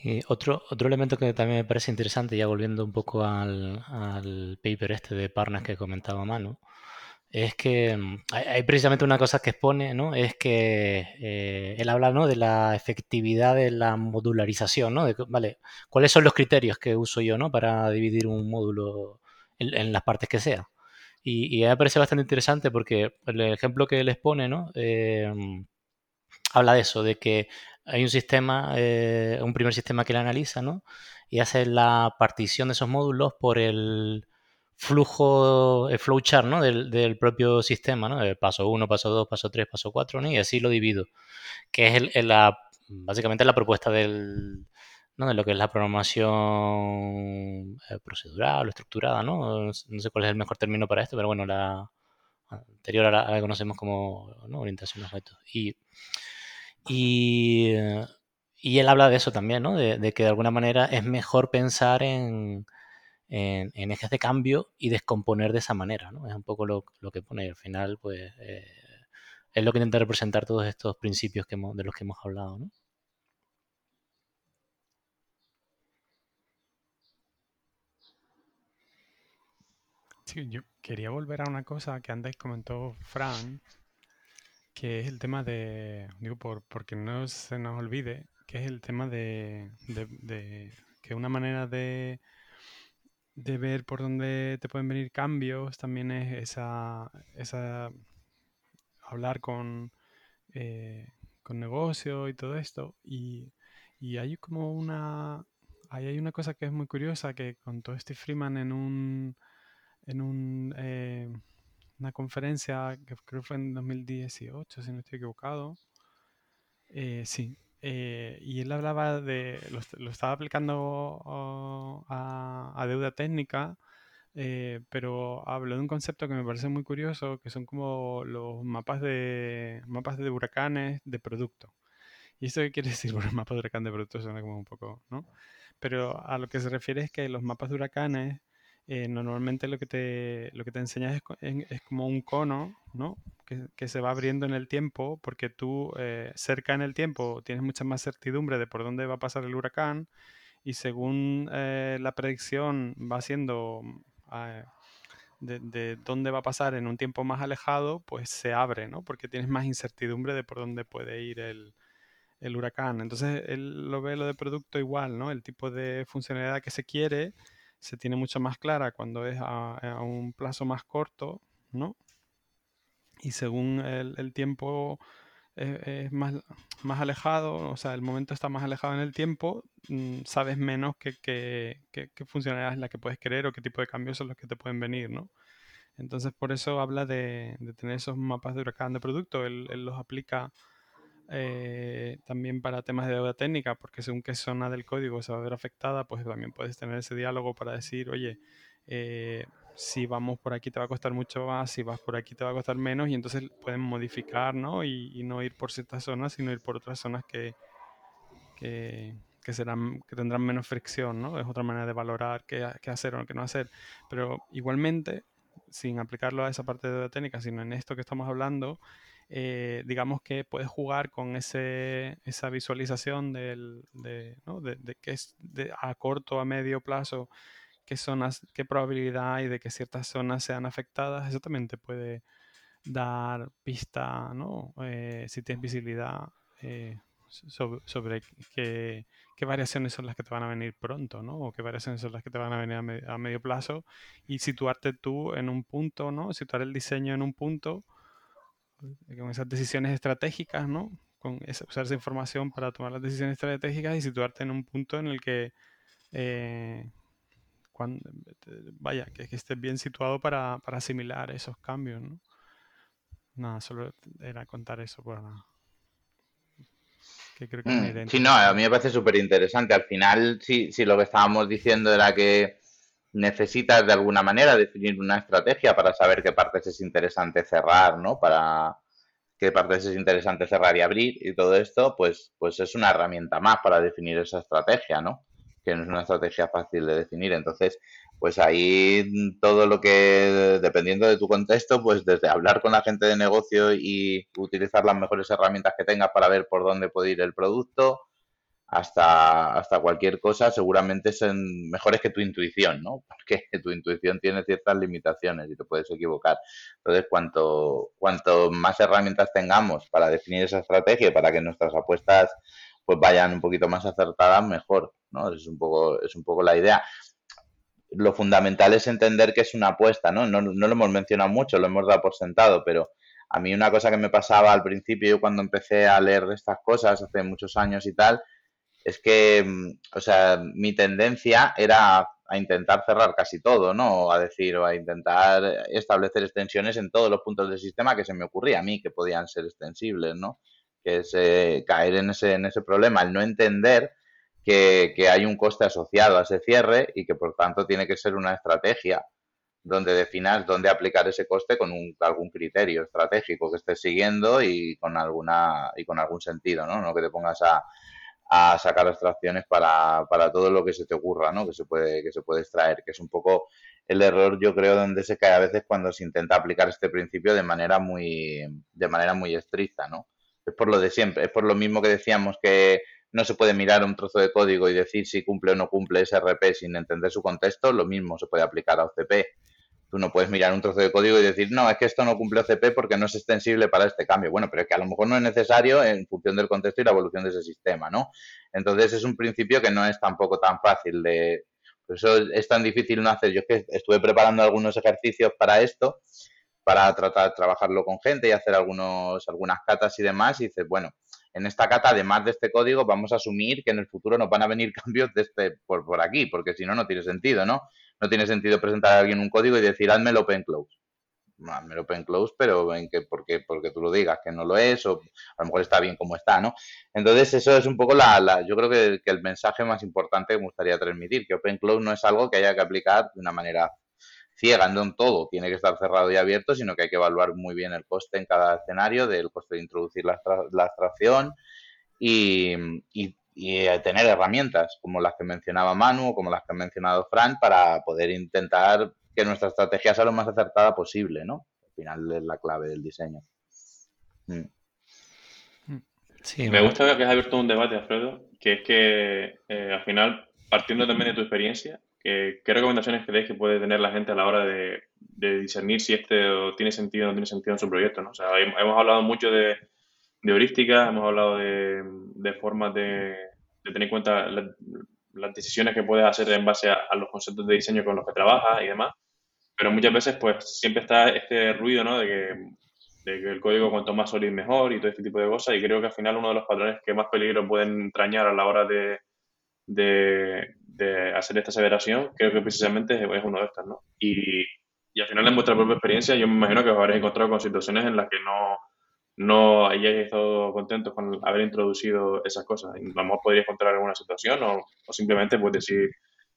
[SPEAKER 3] Y otro, otro elemento que también me parece interesante, ya volviendo un poco al, al paper este de Parnas que comentaba Manu, es que mm, hay, precisamente una cosa que expone, ¿no? Es que eh, él habla, ¿no? De la efectividad de la modularización, ¿no? De, vale, ¿cuáles son los criterios que uso yo, ¿no? Para dividir un módulo en, las partes que sea. Y, y, me parece bastante interesante porque el ejemplo que él expone, ¿no? Eh, habla de eso, de que hay un sistema, eh, un primer sistema que le analiza, ¿no? Y hace la partición de esos módulos por el flujo, el flowchart ¿no? del, propio sistema, ¿no? paso 1, paso 2, paso 3, paso 4, ¿no? y así lo divido, que es el, la, básicamente la propuesta del, ¿no? de lo que es la programación eh, procedural o estructurada, ¿no? no sé cuál es el mejor término para esto, pero bueno, la anterior a la, conocemos como orientación a objetos. Y, y, él habla de eso también, ¿no? de, que de alguna manera es mejor pensar en en, ejes de cambio y descomponer de esa manera, ¿no? Es un poco lo, que pone y al final, pues, eh, es lo que intenta representar todos estos principios que de los que hemos hablado, ¿no?
[SPEAKER 4] Yo quería volver a una cosa que antes comentó Fran, que es el tema de, digo, por, porque no se nos olvide, que es el tema de, de que una manera de de ver por dónde te pueden venir cambios, también es esa, esa hablar con, eh, con negocio y todo esto. Y, hay como una, hay una cosa que es muy curiosa que contó Steve Freeman en un, en un, eh, una conferencia que creo fue en 2018, si no estoy equivocado. Eh, sí, eh, y él hablaba de, lo, estaba aplicando oh, a, deuda técnica, eh, pero habló de un concepto que me parece muy curioso, que son como los mapas de, mapas de huracanes de producto. ¿Y esto qué quiere decir? Bueno, el mapa de huracán de producto suena como un poco, ¿no? Pero a lo que se refiere es que los mapas de huracanes eh, normalmente lo que te, lo que te enseñas es, como un cono, ¿no? Que, se va abriendo en el tiempo, porque tú eh, cerca en el tiempo tienes mucha más certidumbre de por dónde va a pasar el huracán y según eh, la predicción va siendo ah, de, dónde va a pasar en un tiempo más alejado, pues se abre, ¿no? Porque tienes más incertidumbre de por dónde puede ir el, el huracán. Entonces él lo ve lo de producto igual, ¿no? El tipo de funcionalidad que se quiere se tiene mucho más clara cuando es a, un plazo más corto, ¿no? Y según el, tiempo es, más, más, alejado, o sea, el momento está más alejado en el tiempo, mm, sabes menos qué que, funcionalidad es la que puedes querer o qué tipo de cambios son los que te pueden venir, ¿no? Entonces, por eso habla de, tener esos mapas de huracán de producto. él los aplica eh, también para temas de deuda técnica, porque según qué zona del código se va a ver afectada, pues también puedes tener ese diálogo para decir, oye, eh, si vamos por aquí te va a costar mucho más, si vas por aquí te va a costar menos, y entonces pueden modificar, ¿no? Y, no ir por ciertas zonas, sino ir por otras zonas que, que, serán, que tendrán menos fricción, ¿no? Es otra manera de valorar qué, qué hacer o qué no hacer. Pero igualmente, sin aplicarlo a esa parte de deuda técnica, sino en esto que estamos hablando, eh, digamos que puedes jugar con ese, esa visualización del, de, ¿no? de, qué es de, a corto, a medio plazo, qué zonas, qué probabilidad hay de que ciertas zonas sean afectadas. Eso también te puede dar pista, ¿no? Eh, si tienes visibilidad eh, sobre, qué, qué, variaciones son las que te van a venir pronto, ¿no? O qué variaciones son las que te van a venir a, a medio plazo y situarte tú en un punto, ¿no? Situar el diseño en un punto con esas decisiones estratégicas, ¿no? Con usar esa información para tomar las decisiones estratégicas y situarte en un punto en el que, eh, cuando, vaya, que, estés bien situado para, asimilar esos cambios, ¿no? Nada, solo era contar eso para...
[SPEAKER 2] Que creo que mm, sí, no, a mí me parece súper interesante. Al final, sí, sí, lo que estábamos diciendo era que necesitas de alguna manera definir una estrategia para saber qué partes es interesante cerrar, ¿no? Para qué partes es interesante cerrar y abrir y todo esto, pues, pues es una herramienta más para definir esa estrategia, ¿no? Que no es una estrategia fácil de definir. Entonces, pues ahí todo lo que, dependiendo de tu contexto, pues desde hablar con la gente de negocio y utilizar las mejores herramientas que tengas para ver por dónde puede ir el producto, hasta, hasta cualquier cosa, seguramente mejores que tu intuición, ¿no? Porque tu intuición tiene ciertas limitaciones y te puedes equivocar. Entonces, cuanto, cuanto más herramientas tengamos para definir esa estrategia para que nuestras apuestas pues vayan un poquito más acertadas, mejor, ¿no? Es un poco, es un poco la idea. Lo fundamental es entender que es una apuesta, ¿no? No, no lo hemos mencionado mucho, lo hemos dado por sentado, pero a mí una cosa que me pasaba al principio, yo cuando empecé a leer estas cosas hace muchos años y tal, es que, mm, o sea, mi tendencia era a intentar cerrar casi todo, ¿no? A decir, o a intentar establecer extensiones en todos los puntos del sistema que se me ocurría a mí que podían ser extensibles, ¿no? Que es eh, caer en ese, en ese problema, el no entender que, que, hay un coste asociado a ese cierre y que por tanto tiene que ser una estrategia donde definas dónde aplicar ese coste con un, algún criterio estratégico que estés siguiendo y con alguna y con algún sentido, ¿no? No que te pongas a, a sacar extracciones para, para todo lo que se te ocurra, ¿no? Que se puede, que se puede extraer, que es un poco el error, yo creo, donde se cae a veces cuando se intenta aplicar este principio de manera muy, de manera muy estricta, ¿no? Es por lo de siempre, es por lo mismo que decíamos que no se puede mirar un trozo de código y decir si cumple o no cumple ese RP sin entender su contexto, lo mismo se puede aplicar a OCP. Tú no puedes mirar un trozo de código y decir, no, es que esto no cumple OCP porque no es extensible para este cambio. Bueno, pero es que a lo mejor no es necesario en función del contexto y la evolución de ese sistema, ¿no? Entonces es un principio que no es tampoco tan fácil de... Por eso es tan difícil no hacer. Yo es que estuve preparando algunos ejercicios para esto, para tratar de trabajarlo con gente y hacer algunos, algunas catas y demás. Y dices, bueno, en esta cata, además de este código, vamos a asumir que en el futuro nos van a venir cambios de este por, por aquí, porque si no, no tiene sentido, ¿no? No tiene sentido presentar a alguien un código y decir, hazme el open close. el open close, pero en que porque, porque tú lo digas que no lo es, o a lo mejor está bien como está, ¿no? Entonces, eso es un poco la, la yo creo que, que, el mensaje más importante que me gustaría transmitir, que open close no es algo que haya que aplicar de una manera ciega, no en todo tiene que estar cerrado y abierto, sino que hay que evaluar muy bien el coste en cada escenario, del coste de introducir la, la abstracción y, y, y, tener herramientas como las que mencionaba Manu o como las que ha mencionado Fran para poder intentar que nuestra estrategia sea lo más acertada posible, ¿no? Al final es la clave del diseño. Mm.
[SPEAKER 1] Sí, me gusta que has abierto un debate, Alfredo, que es que eh, al final, partiendo también de tu experiencia, ¿qué recomendaciones crees que puede tener la gente a la hora de, discernir si este tiene sentido o no tiene sentido en su proyecto? ¿no? O sea, hemos hablado mucho de, heurística, hemos hablado de, formas de, tener en cuenta las decisiones que puedes hacer en base a, los conceptos de diseño con los que trabajas y demás pero muchas veces pues siempre está este ruido, ¿no? De que, de que el código cuanto más sólido mejor y todo este tipo de cosas y creo que al final uno de los patrones que más peligro pueden entrañar a la hora de, de, hacer esta aseveración creo que precisamente es, uno de estos, ¿no? Y, y, al final en vuestra propia experiencia yo me imagino que os habréis encontrado con situaciones en las que no, no hayáis estado contentos con haber introducido esas cosas. A lo mejor podríais encontrar alguna situación o, o simplemente pues decir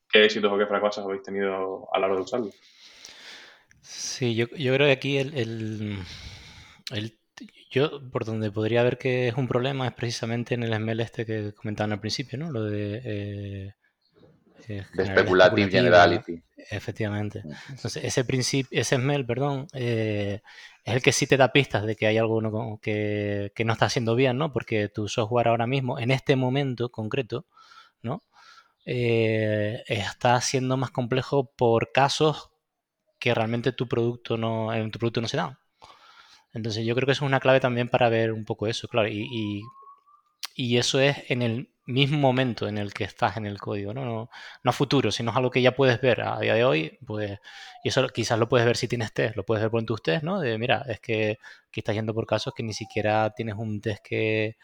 [SPEAKER 1] qué éxitos o qué fracasos habéis tenido a la hora de usarlo.
[SPEAKER 3] Sí, yo, yo creo que aquí el, el, yo por donde podría ver que es un problema es precisamente en el SML este que comentaban al principio, ¿no? Lo de...
[SPEAKER 2] Eh, eh speculative generality.
[SPEAKER 3] Efectivamente. Mm. Entonces, ese principio, ese SML, perdón, eh, es el que sí te da pistas de que hay algo que, que, no está haciendo bien, ¿no? Porque tu software ahora mismo, en este momento concreto, ¿no? Eh, está siendo más complejo por casos que realmente tu producto no, en tu producto no se da. Entonces yo creo que eso es una clave también para ver un poco eso, claro. Y, y, eso es en el mismo momento en el que estás en el código, ¿no? ¿no? No, a futuro, sino es algo que ya puedes ver a día de hoy, pues, y eso quizás lo puedes ver si tienes test, lo puedes ver por tus test, ¿no? De, mira, es que aquí estás yendo por casos que ni siquiera tienes un test que,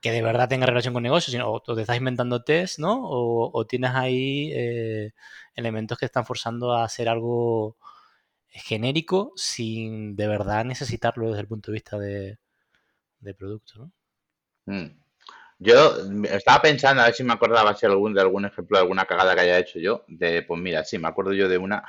[SPEAKER 3] que de verdad tenga relación con negocios, sino o te estás inventando test, ¿no? O, o tienes ahí eh, elementos que están forzando a hacer algo genérico sin de verdad necesitarlo desde el punto de vista de, producto, ¿no?
[SPEAKER 2] Mm. Yo estaba pensando a ver si me acordaba si algún, de algún ejemplo de alguna cagada que haya hecho yo. De, pues mira, sí, me acuerdo yo de una.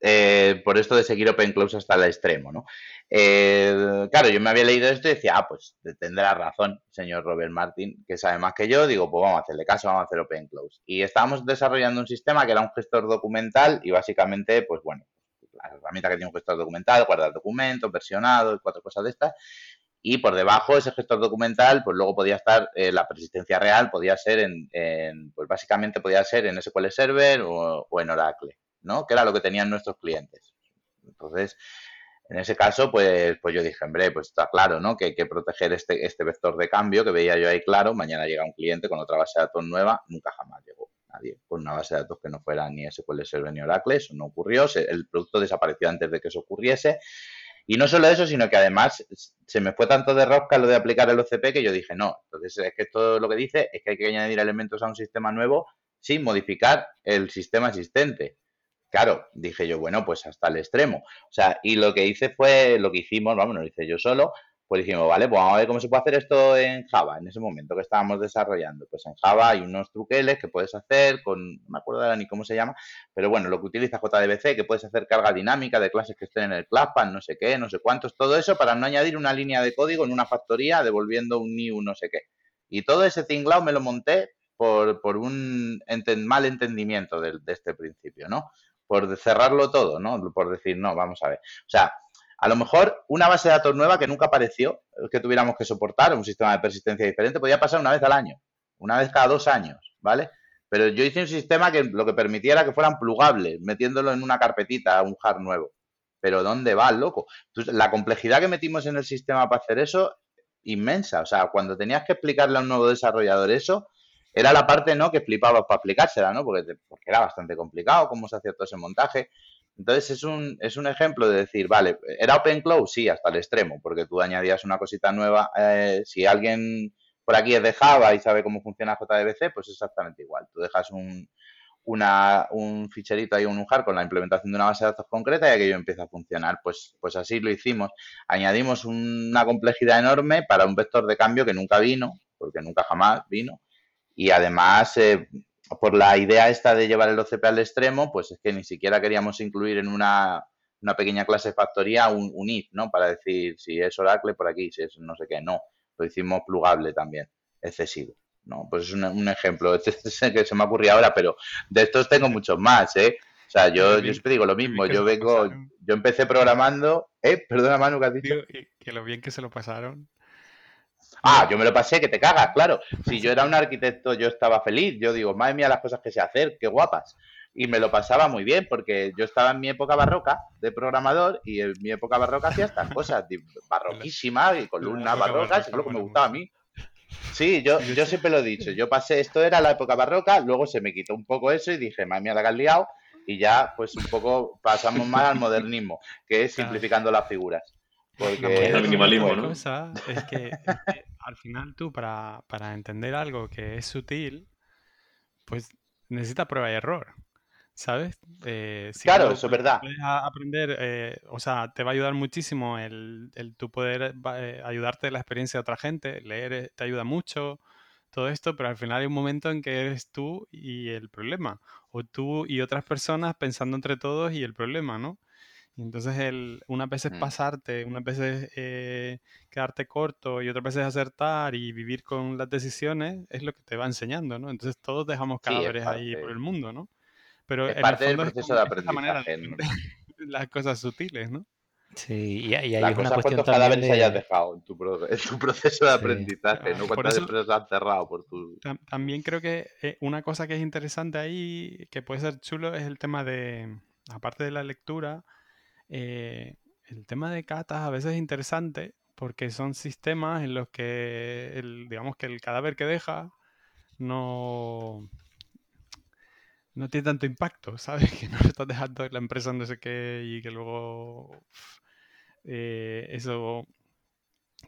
[SPEAKER 2] Eh, por esto de seguir Open Close hasta el extremo, ¿no? Eh, claro, yo me había leído esto y decía, ah, pues tendrá razón, señor Robert Martin, que sabe más que yo. Digo, pues vamos a hacerle caso, vamos a hacer Open Close. Y estábamos desarrollando un sistema que era un gestor documental y básicamente, pues bueno, la herramienta que tiene un gestor documental, guardar documentos, versionado y cuatro cosas de estas. Y por debajo ese gestor documental, pues luego podía estar eh, la persistencia real, podía ser en, pues básicamente podía ser en SQL Server o, en Oracle, ¿no? Que era lo que tenían nuestros clientes. Entonces, en ese caso, pues, pues yo dije, hombre, pues está claro, ¿no? Que hay que proteger este, este vector de cambio que veía yo ahí claro. Mañana llega un cliente con otra base de datos nueva, nunca jamás llegó nadie con una base de datos que no fuera ni SQL Server ni Oracle, eso no ocurrió, el producto desapareció antes de que eso ocurriese. Y no solo eso, sino que además se me fue tanto de rosca lo de aplicar el OCP que yo dije, no, entonces es que todo lo que dice es que hay que añadir elementos a un sistema nuevo sin modificar el sistema existente. Claro, dije yo, bueno, pues hasta el extremo. O sea, y lo que hice fue, lo que hicimos, vamos, lo hice yo solo, pues dijimos, vale, pues vamos a ver cómo se puede hacer esto en Java, en ese momento que estábamos desarrollando. Pues en Java hay unos truqueles que puedes hacer con, no me acuerdo ahora ni cómo se llama, pero bueno, lo que utiliza JDBC, que puedes hacer carga dinámica de clases que estén en el Classpass, no sé qué, no sé cuántos, todo eso para no añadir una línea de código en una factoría devolviendo un new no sé qué. Y todo ese tinglao me lo monté por, por un mal entendimiento de, de este principio, ¿no? Por cerrarlo todo, ¿no? Por decir, no, vamos a ver. O sea, a lo mejor una base de datos nueva que nunca apareció, que tuviéramos que soportar, un sistema de persistencia diferente, podía pasar una vez al año, una vez cada dos años, ¿vale? Pero yo hice un sistema que lo que permitiera que fueran plugables, metiéndolo en una carpetita, un hard nuevo. Pero ¿dónde va, loco? Entonces, la complejidad que metimos en el sistema para hacer eso, inmensa. O sea, cuando tenías que explicarle a un nuevo desarrollador eso, era la parte no que flipaba para aplicársela, ¿no? Porque, porque era bastante complicado cómo se hacía todo ese montaje. Entonces es un, es un ejemplo de decir, vale, ¿era open close? Sí, hasta el extremo, porque tú añadías una cosita nueva. Eh, si alguien por aquí es de Java y sabe cómo funciona JDBC, pues exactamente igual. Tú dejas un, una, un ficherito ahí, un UJAR con la implementación de una base de datos concreta y aquello empieza a funcionar. Pues, pues así lo hicimos. Añadimos una complejidad enorme para un vector de cambio que nunca vino, porque nunca jamás vino. Y además, eh, por la idea esta de llevar el OCP al extremo, pues es que ni siquiera queríamos incluir en una, una pequeña clase factoría un, un if, ¿no? Para decir si es Oracle por aquí, si es no sé qué. No, lo hicimos plugable también, excesivo. No, pues es un, ejemplo, este es el que se me ocurrió ahora, pero de estos tengo muchos más, ¿eh? O sea, yo, yo siempre digo lo mismo, yo vengo, yo empecé programando, ¿eh? Perdona Manu, ¿qué has dicho?
[SPEAKER 4] que lo bien que se lo pasaron.
[SPEAKER 2] Ah, yo me lo pasé, que te cagas, claro. Si yo era un arquitecto, yo estaba feliz. Yo digo, madre mía, las cosas que sé hacer, qué guapas. Y me lo pasaba muy bien, porque yo estaba en mi época barroca de programador y en mi época barroca hacía estas cosas, barroquísimas y columnas barrocas, es lo que me gustaba a mí. Sí, yo, yo siempre lo he dicho. Yo pasé, esto era la época barroca, luego se me quitó un poco eso y dije, madre mía, la que has liado. Y ya, pues un poco pasamos más al modernismo, que es simplificando las figuras. Porque
[SPEAKER 1] el minimalismo, ¿no?
[SPEAKER 4] Cosa es que, al final tú, para, para entender algo que es sutil, pues necesitas prueba y error. ¿sabes?
[SPEAKER 2] Eh, claro, eso es verdad.
[SPEAKER 4] Puedes aprender, eh, o sea, te va a ayudar muchísimo el, el tu poder eh, ayudarte de la experiencia de otra gente, leer te ayuda mucho, todo esto, pero al final hay un momento en que eres tú y el problema, o tú y otras personas pensando entre todos y el problema, ¿no? Y entonces el, unas veces mm. pasarte, unas veces quedarte corto y otras veces acertar y vivir con las decisiones es lo que te va enseñando, ¿no? Entonces todos dejamos cadáveres ahí por el mundo, ¿no? Pero
[SPEAKER 2] es parte del proceso de aprendizaje.
[SPEAKER 4] las cosas sutiles, ¿no?
[SPEAKER 3] Sí, y, hay una cuestión
[SPEAKER 2] cuántos cadáveres de... hayas dejado en tu, proceso de aprendizaje, no cuántas empresas has cerrado por tu...
[SPEAKER 4] También creo que eh, una cosa que es interesante ahí, que puede ser chulo, es el tema de, aparte de la lectura, eh, el tema de catas a veces es interesante porque son sistemas en los que, el, digamos que el cadáver que deja no no tiene tanto impacto, ¿sabes? Que no estás dejando la empresa no sé qué y que luego eh, eso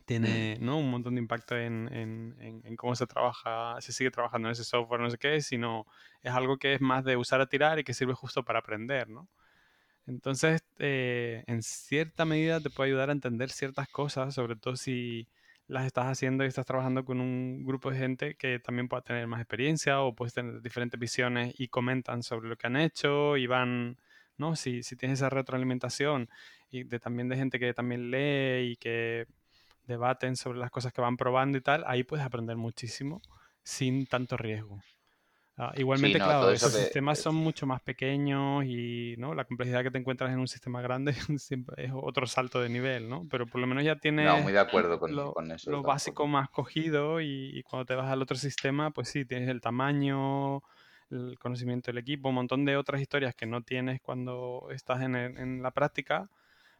[SPEAKER 4] tiene ¿no? un montón de impacto en, cómo se trabaja, se sigue trabajando en ese software, no sé qué, sino es algo que es más de usar a tirar y que sirve justo para aprender, ¿no? Entonces, eh, en cierta medida te puede ayudar a entender ciertas cosas, sobre todo si las estás haciendo y estás trabajando con un grupo de gente que también pueda tener más experiencia o puedes tener diferentes visiones y comentan sobre lo que han hecho y van, ¿no? Si, si tienes esa retroalimentación y de, también de gente que también lee y que debaten sobre las cosas que van probando y tal, ahí puedes aprender muchísimo sin tanto riesgo. Ah, igualmente, claro, esos sistemas son mucho más pequeños y ¿no? la complejidad que te encuentras en un sistema grande es otro salto de nivel, ¿no? Pero por lo menos ya tienes
[SPEAKER 2] no, muy de acuerdo con,
[SPEAKER 4] lo,
[SPEAKER 2] eso,
[SPEAKER 4] lo básico más cogido y, cuando te vas al otro sistema, pues sí, tienes el tamaño, el conocimiento del equipo, un montón de otras historias que no tienes cuando estás en, en la práctica,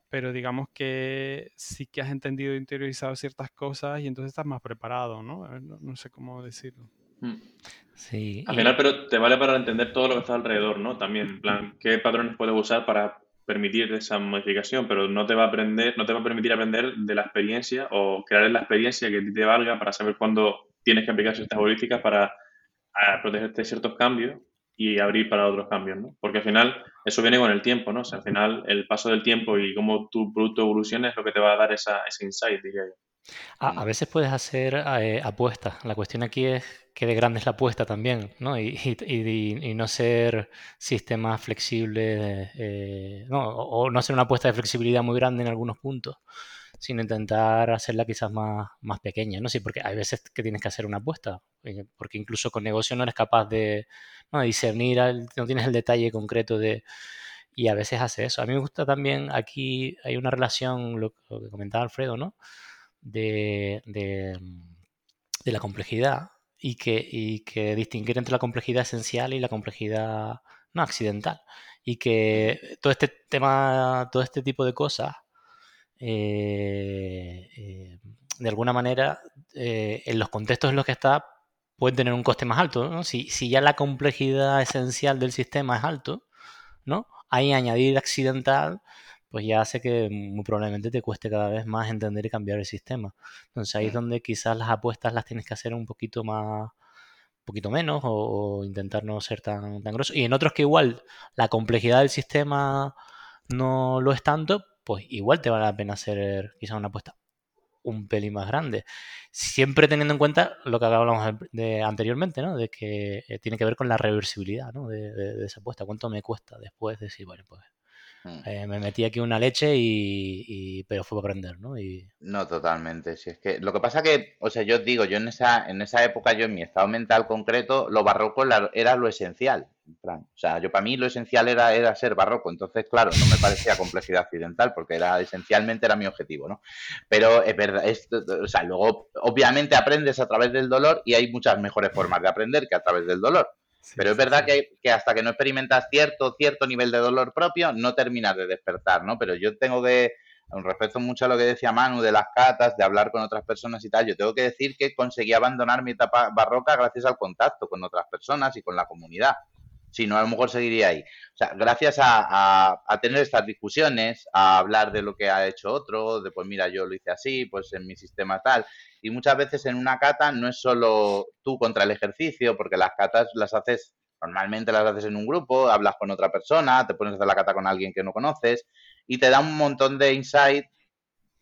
[SPEAKER 4] pero digamos que sí que has entendido e interiorizado ciertas cosas y entonces estás más preparado, ¿no? No, no sé cómo decirlo. Mm.
[SPEAKER 3] Sí.
[SPEAKER 1] Al final, pero te vale para entender todo lo que está alrededor, ¿no? También, en plan, qué patrones puedes usar para permitir esa modificación, pero no te va a aprender, no te va a permitir aprender de la experiencia o crear la experiencia que te valga para saber cuándo tienes que aplicar ciertas políticas para protegerte de ciertos cambios y abrir para otros cambios, ¿no? Porque al final eso viene con el tiempo, ¿no? O sea, al final el paso del tiempo y cómo tu producto evoluciona es lo que te va a dar esa, ese insight, diría yo.
[SPEAKER 3] A, veces puedes hacer eh, apuestas. La cuestión aquí es que de grande es la apuesta también, ¿no? Y, y, no ser sistemas flexibles, eh, no, o, no hacer una apuesta de flexibilidad muy grande en algunos puntos, sino intentar hacerla quizás más, más pequeña, ¿no? Sí, porque hay veces que tienes que hacer una apuesta, eh, porque incluso con negocio no eres capaz de, discernir, no tienes el detalle concreto de... Y a veces hace eso. A mí me gusta también, aquí hay una relación, lo, lo que comentaba Alfredo, ¿no? de, de, la complejidad y que, y que distinguir entre la complejidad esencial y la complejidad no accidental. Y que todo este tema, todo este tipo de cosas, eh, eh, de alguna manera, eh, en los contextos en los que está, pueden tener un coste más alto. Si, si, ya la complejidad esencial del sistema es alto, ¿no? Ahí añadir accidental pues ya hace que muy probablemente te cueste cada vez más entender y cambiar el sistema. Entonces ahí es donde quizás las apuestas las tienes que hacer un poquito más, poquito menos o, intentar no ser tan, tan grosso. Y en otros que igual la complejidad del sistema no lo es tanto, pues igual te vale la pena hacer quizá una apuesta un pelín más grande. Siempre teniendo en cuenta lo que hablábamos de, anteriormente, ¿no? De que eh, tiene que ver con la reversibilidad, ¿no? De, de, esa apuesta. ¿Cuánto me cuesta después decir, bueno, pues Mm. Eh, me metí aquí una leche y, pero fue para aprender, ¿no? Y...
[SPEAKER 2] No, totalmente. Si es que lo que pasa que, o sea, yo digo, yo en esa, en esa época, yo en mi estado mental concreto, lo barroco era lo esencial. O sea, yo para mí lo esencial era, era ser barroco. Entonces, claro, no me parecía complejidad accidental porque era esencialmente era mi objetivo, ¿no? Pero es verdad, o sea, luego obviamente aprendes a través del dolor y hay muchas mejores formas de aprender que a través del dolor. Pero es verdad que, que, hasta que no experimentas cierto, cierto nivel de dolor propio, no terminas de despertar, ¿no? Pero yo tengo que, respecto mucho a lo que decía Manu de las catas, de hablar con otras personas y tal, yo tengo que decir que conseguí abandonar mi etapa barroca gracias al contacto con otras personas y con la comunidad. Si no, a lo mejor seguiría ahí. O sea, gracias a, a, tener estas discusiones, a hablar de lo que ha hecho otro, de pues mira, yo lo hice así, pues en mi sistema tal. Y muchas veces en una cata no es solo tú contra el ejercicio, porque las catas las haces, normalmente las haces en un grupo, hablas con otra persona, te pones a hacer la cata con alguien que no conoces y te da un montón de insight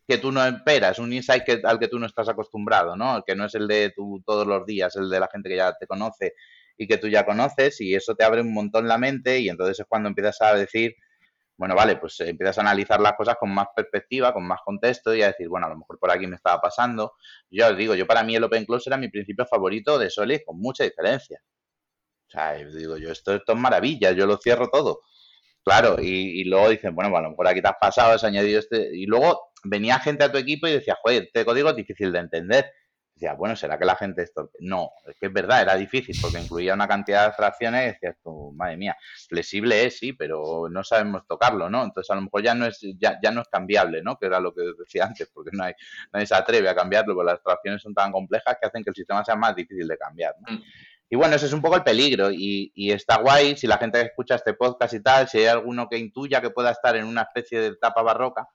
[SPEAKER 2] que tú no esperas, un insight que, al que tú no estás acostumbrado, ¿no? Que no es el de tú todos los días, el de la gente que ya te conoce y que tú ya conoces y eso te abre un montón la mente y entonces es cuando empiezas a decir, bueno, vale, pues empiezas a analizar las cosas con más perspectiva, con más contexto y a decir, bueno, a lo mejor por aquí me estaba pasando. Yo os digo, yo para mí el Open Close era mi principio favorito de Solid con mucha diferencia. O sea, yo digo, yo esto, esto es maravilla, yo lo cierro todo. Claro, y, luego dicen, bueno, a lo mejor aquí te has pasado, has añadido este. Y luego venía gente a tu equipo y decía, joder, este código es difícil de entender decía, bueno, ¿será que la gente esto? No, es que es verdad, era difícil porque incluía una cantidad de abstracciones y decías tú, madre mía, flexible es, sí, pero no sabemos tocarlo, ¿no? Entonces a lo mejor ya no es, ya, ya no es cambiable, ¿no? Que era lo que decía antes, porque no hay, nadie se atreve a cambiarlo, porque las abstracciones son tan complejas que hacen que el sistema sea más difícil de cambiar, ¿no? Y bueno, ese es un poco el peligro y, y, está guay si la gente que escucha este podcast y tal, si hay alguno que intuya que pueda estar en una especie de etapa barroca,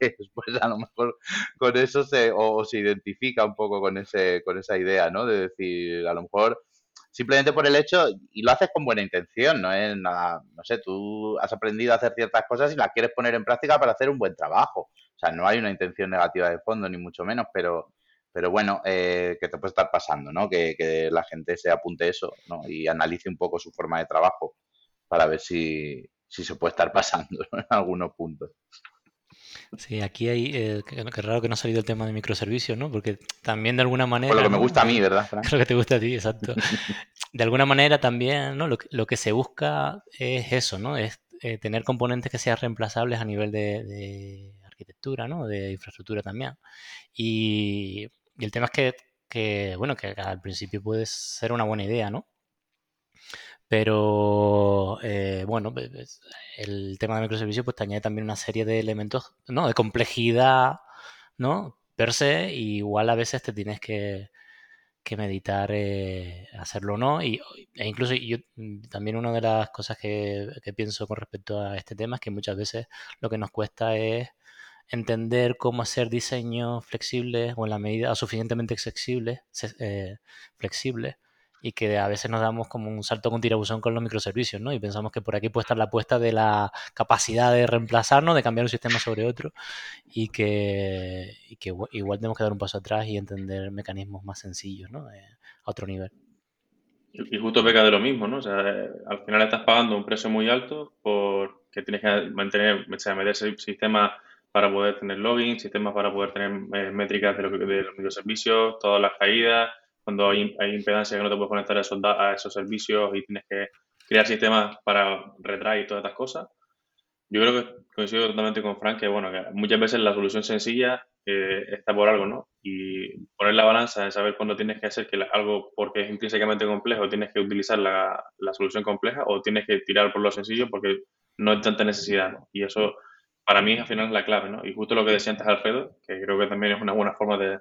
[SPEAKER 2] pues a lo mejor con eso se, o, se identifica un poco con, ese, con esa idea, ¿no? De decir, a lo mejor simplemente por el hecho, y lo haces con buena intención, no es nada, no sé, tú has aprendido a hacer ciertas cosas y las quieres poner en práctica para hacer un buen trabajo. O sea, no hay una intención negativa de fondo, ni mucho menos, pero pero bueno, eh, que te puede estar pasando, ¿no? Que, la gente se apunte eso, ¿no? Y analice un poco su forma de trabajo para ver si, se puede estar pasando en algunos puntos.
[SPEAKER 3] Sí, aquí hay, eh, que, raro que no ha salido el tema de microservicios, ¿no? Porque también de alguna manera...
[SPEAKER 2] Por lo que me gusta a mí, ¿verdad,
[SPEAKER 3] Lo que te gusta a ti, exacto. De alguna manera también, ¿no? Lo, lo que se busca es eso, ¿no? Es eh, tener componentes que sean reemplazables a nivel de, de arquitectura, ¿no? De infraestructura también. Y y el tema es que, bueno, que al principio puede ser una buena idea, ¿no? Pero, eh, bueno, el tema de microservicios pues te añade también una serie de elementos, ¿no? De complejidad, ¿no? Per se, y igual a veces te tienes que, meditar eh, hacerlo o no. Y, e incluso yo también una de las cosas que, que, pienso con respecto a este tema es que muchas veces lo que nos cuesta es entender cómo hacer diseños flexibles o en la medida suficientemente eh, flexibles y que a veces nos damos como un salto con tirabuzón con los microservicios, ¿no? Y pensamos que por aquí puede estar la apuesta de la capacidad de reemplazarnos, de cambiar un sistema sobre otro y que, que igual tenemos que dar un paso atrás y entender mecanismos más sencillos, ¿no? Eh, a otro nivel.
[SPEAKER 1] Y justo peca de lo mismo, ¿no? O sea, eh, al final estás pagando un precio muy alto porque tienes que mantener, o sea, meter ese sistema para poder tener login, sistemas para poder tener eh, métricas de, lo que, de los microservicios, todas las caídas, cuando hay, hay, impedancia que no te puedes conectar a esos, a esos servicios y tienes que crear sistemas para retraer y todas estas cosas. Yo creo que coincido totalmente con Frank que, bueno, que muchas veces la solución sencilla eh, está por algo, ¿no? Y poner la balanza de saber cuándo tienes que hacer que algo, porque es intrínsecamente complejo, tienes que utilizar la, la, solución compleja o tienes que tirar por lo sencillo porque no hay tanta necesidad, ¿no? Y eso para mí al final la clave, ¿no? Y justo lo que decía antes Alfredo, que creo que también es una buena forma de,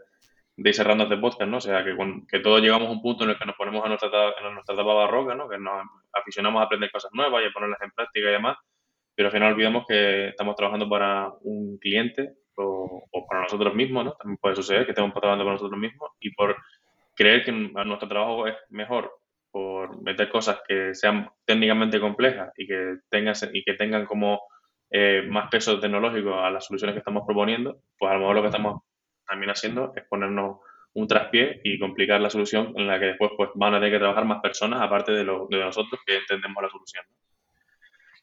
[SPEAKER 1] ir cerrando este podcast, ¿no? O sea, que, que todos llegamos a un punto en el que nos ponemos a nuestra, en nuestra etapa barroca, ¿no? Que nos aficionamos a aprender cosas nuevas y a ponerlas en práctica y demás, pero al final olvidamos que estamos trabajando para un cliente o, para nosotros mismos, ¿no? También puede suceder que estemos trabajando para nosotros mismos y por creer que nuestro trabajo es mejor por meter cosas que sean técnicamente complejas y que tengan, y que tengan como eh, más peso tecnológico a las soluciones que estamos proponiendo, pues a lo mejor lo que estamos también haciendo es ponernos un traspié y complicar la solución en la que después pues, van a tener que trabajar más personas aparte de, lo, de nosotros que entendemos la solución.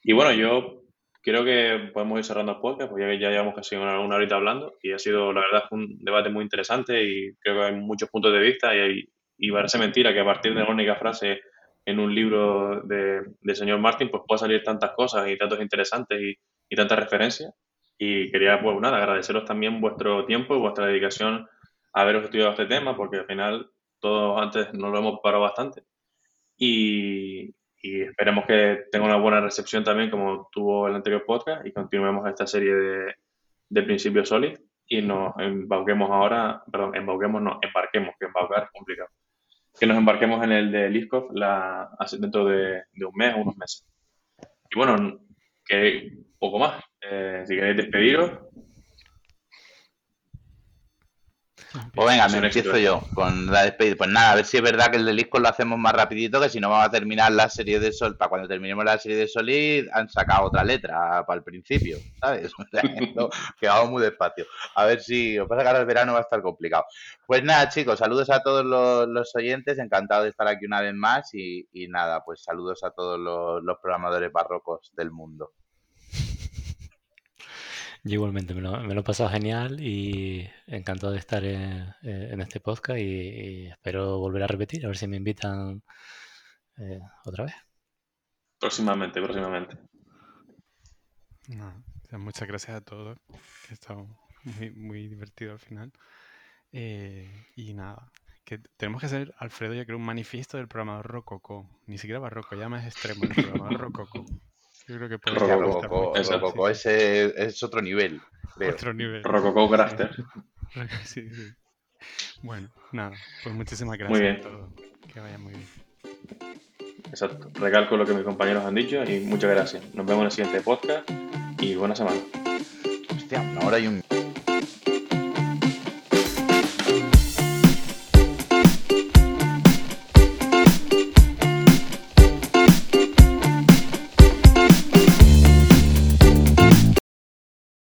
[SPEAKER 1] Y bueno, yo creo que podemos ir cerrando el podcast, porque ya, ya llevamos casi una, horita hablando y ha sido, la verdad, un debate muy interesante y creo que hay muchos puntos de vista y, hay, y parece mentira que a partir de una única frase en un libro de, de señor Martin, pues pueda salir tantas cosas y tantos interesantes y, y tantas referencias. Y quería, pues nada, agradeceros también vuestro tiempo y vuestra dedicación a haberos estudiado este tema, porque al final todos antes nos lo hemos parado bastante. Y, y esperemos que tenga una buena recepción también, como tuvo el anterior podcast, y continuemos esta serie de, de principios sólidos y nos embauquemos ahora, perdón, embauquemos, no, embarquemos, que embaucar es complicado. Que nos embarquemos en el de Liskov la, dentro de, de un mes o unos meses. Y bueno, que poco más. Eh, si queréis despediros.
[SPEAKER 2] Pues venga, me empiezo yo con la despedida. Pues nada, a ver si es verdad que el del disco lo hacemos más rapidito, que si no vamos a terminar la serie de Sol. Para cuando terminemos la serie de Solid, han sacado otra letra para el principio, ¿sabes? O sea, que vamos muy despacio. A ver si os pasa que ahora el verano va a estar complicado. Pues nada, chicos, saludos a todos los, los oyentes. Encantado de estar aquí una vez más. Y, y nada, pues saludos a todos los, los programadores barrocos del mundo.
[SPEAKER 3] Yo igualmente me lo, me lo he pasado genial y encantado de estar en, en este podcast y, y, espero volver a repetir, a ver si me invitan eh, otra vez.
[SPEAKER 1] Próximamente, próximamente.
[SPEAKER 4] No, muchas gracias a todos, que ha estado muy, muy divertido al final. Eh, y nada, que tenemos que hacer, Alfredo, yo creo, un manifiesto del programador Rococo. Ni siquiera barroco, ya más extremo, el programador Rococo. Yo creo que puede ser
[SPEAKER 2] Rococo, Rococo ese es otro nivel. Creo.
[SPEAKER 4] Otro nivel.
[SPEAKER 1] Rococo Grafter.
[SPEAKER 4] Sí, sí. Bueno, nada, pues muchísimas gracias
[SPEAKER 1] Muy bien.
[SPEAKER 4] a todos. Que vaya muy bien.
[SPEAKER 1] Exacto. Recalco lo que mis compañeros han dicho y muchas gracias. Nos vemos en el siguiente podcast y buena semana.
[SPEAKER 2] Hostia, una hora y un...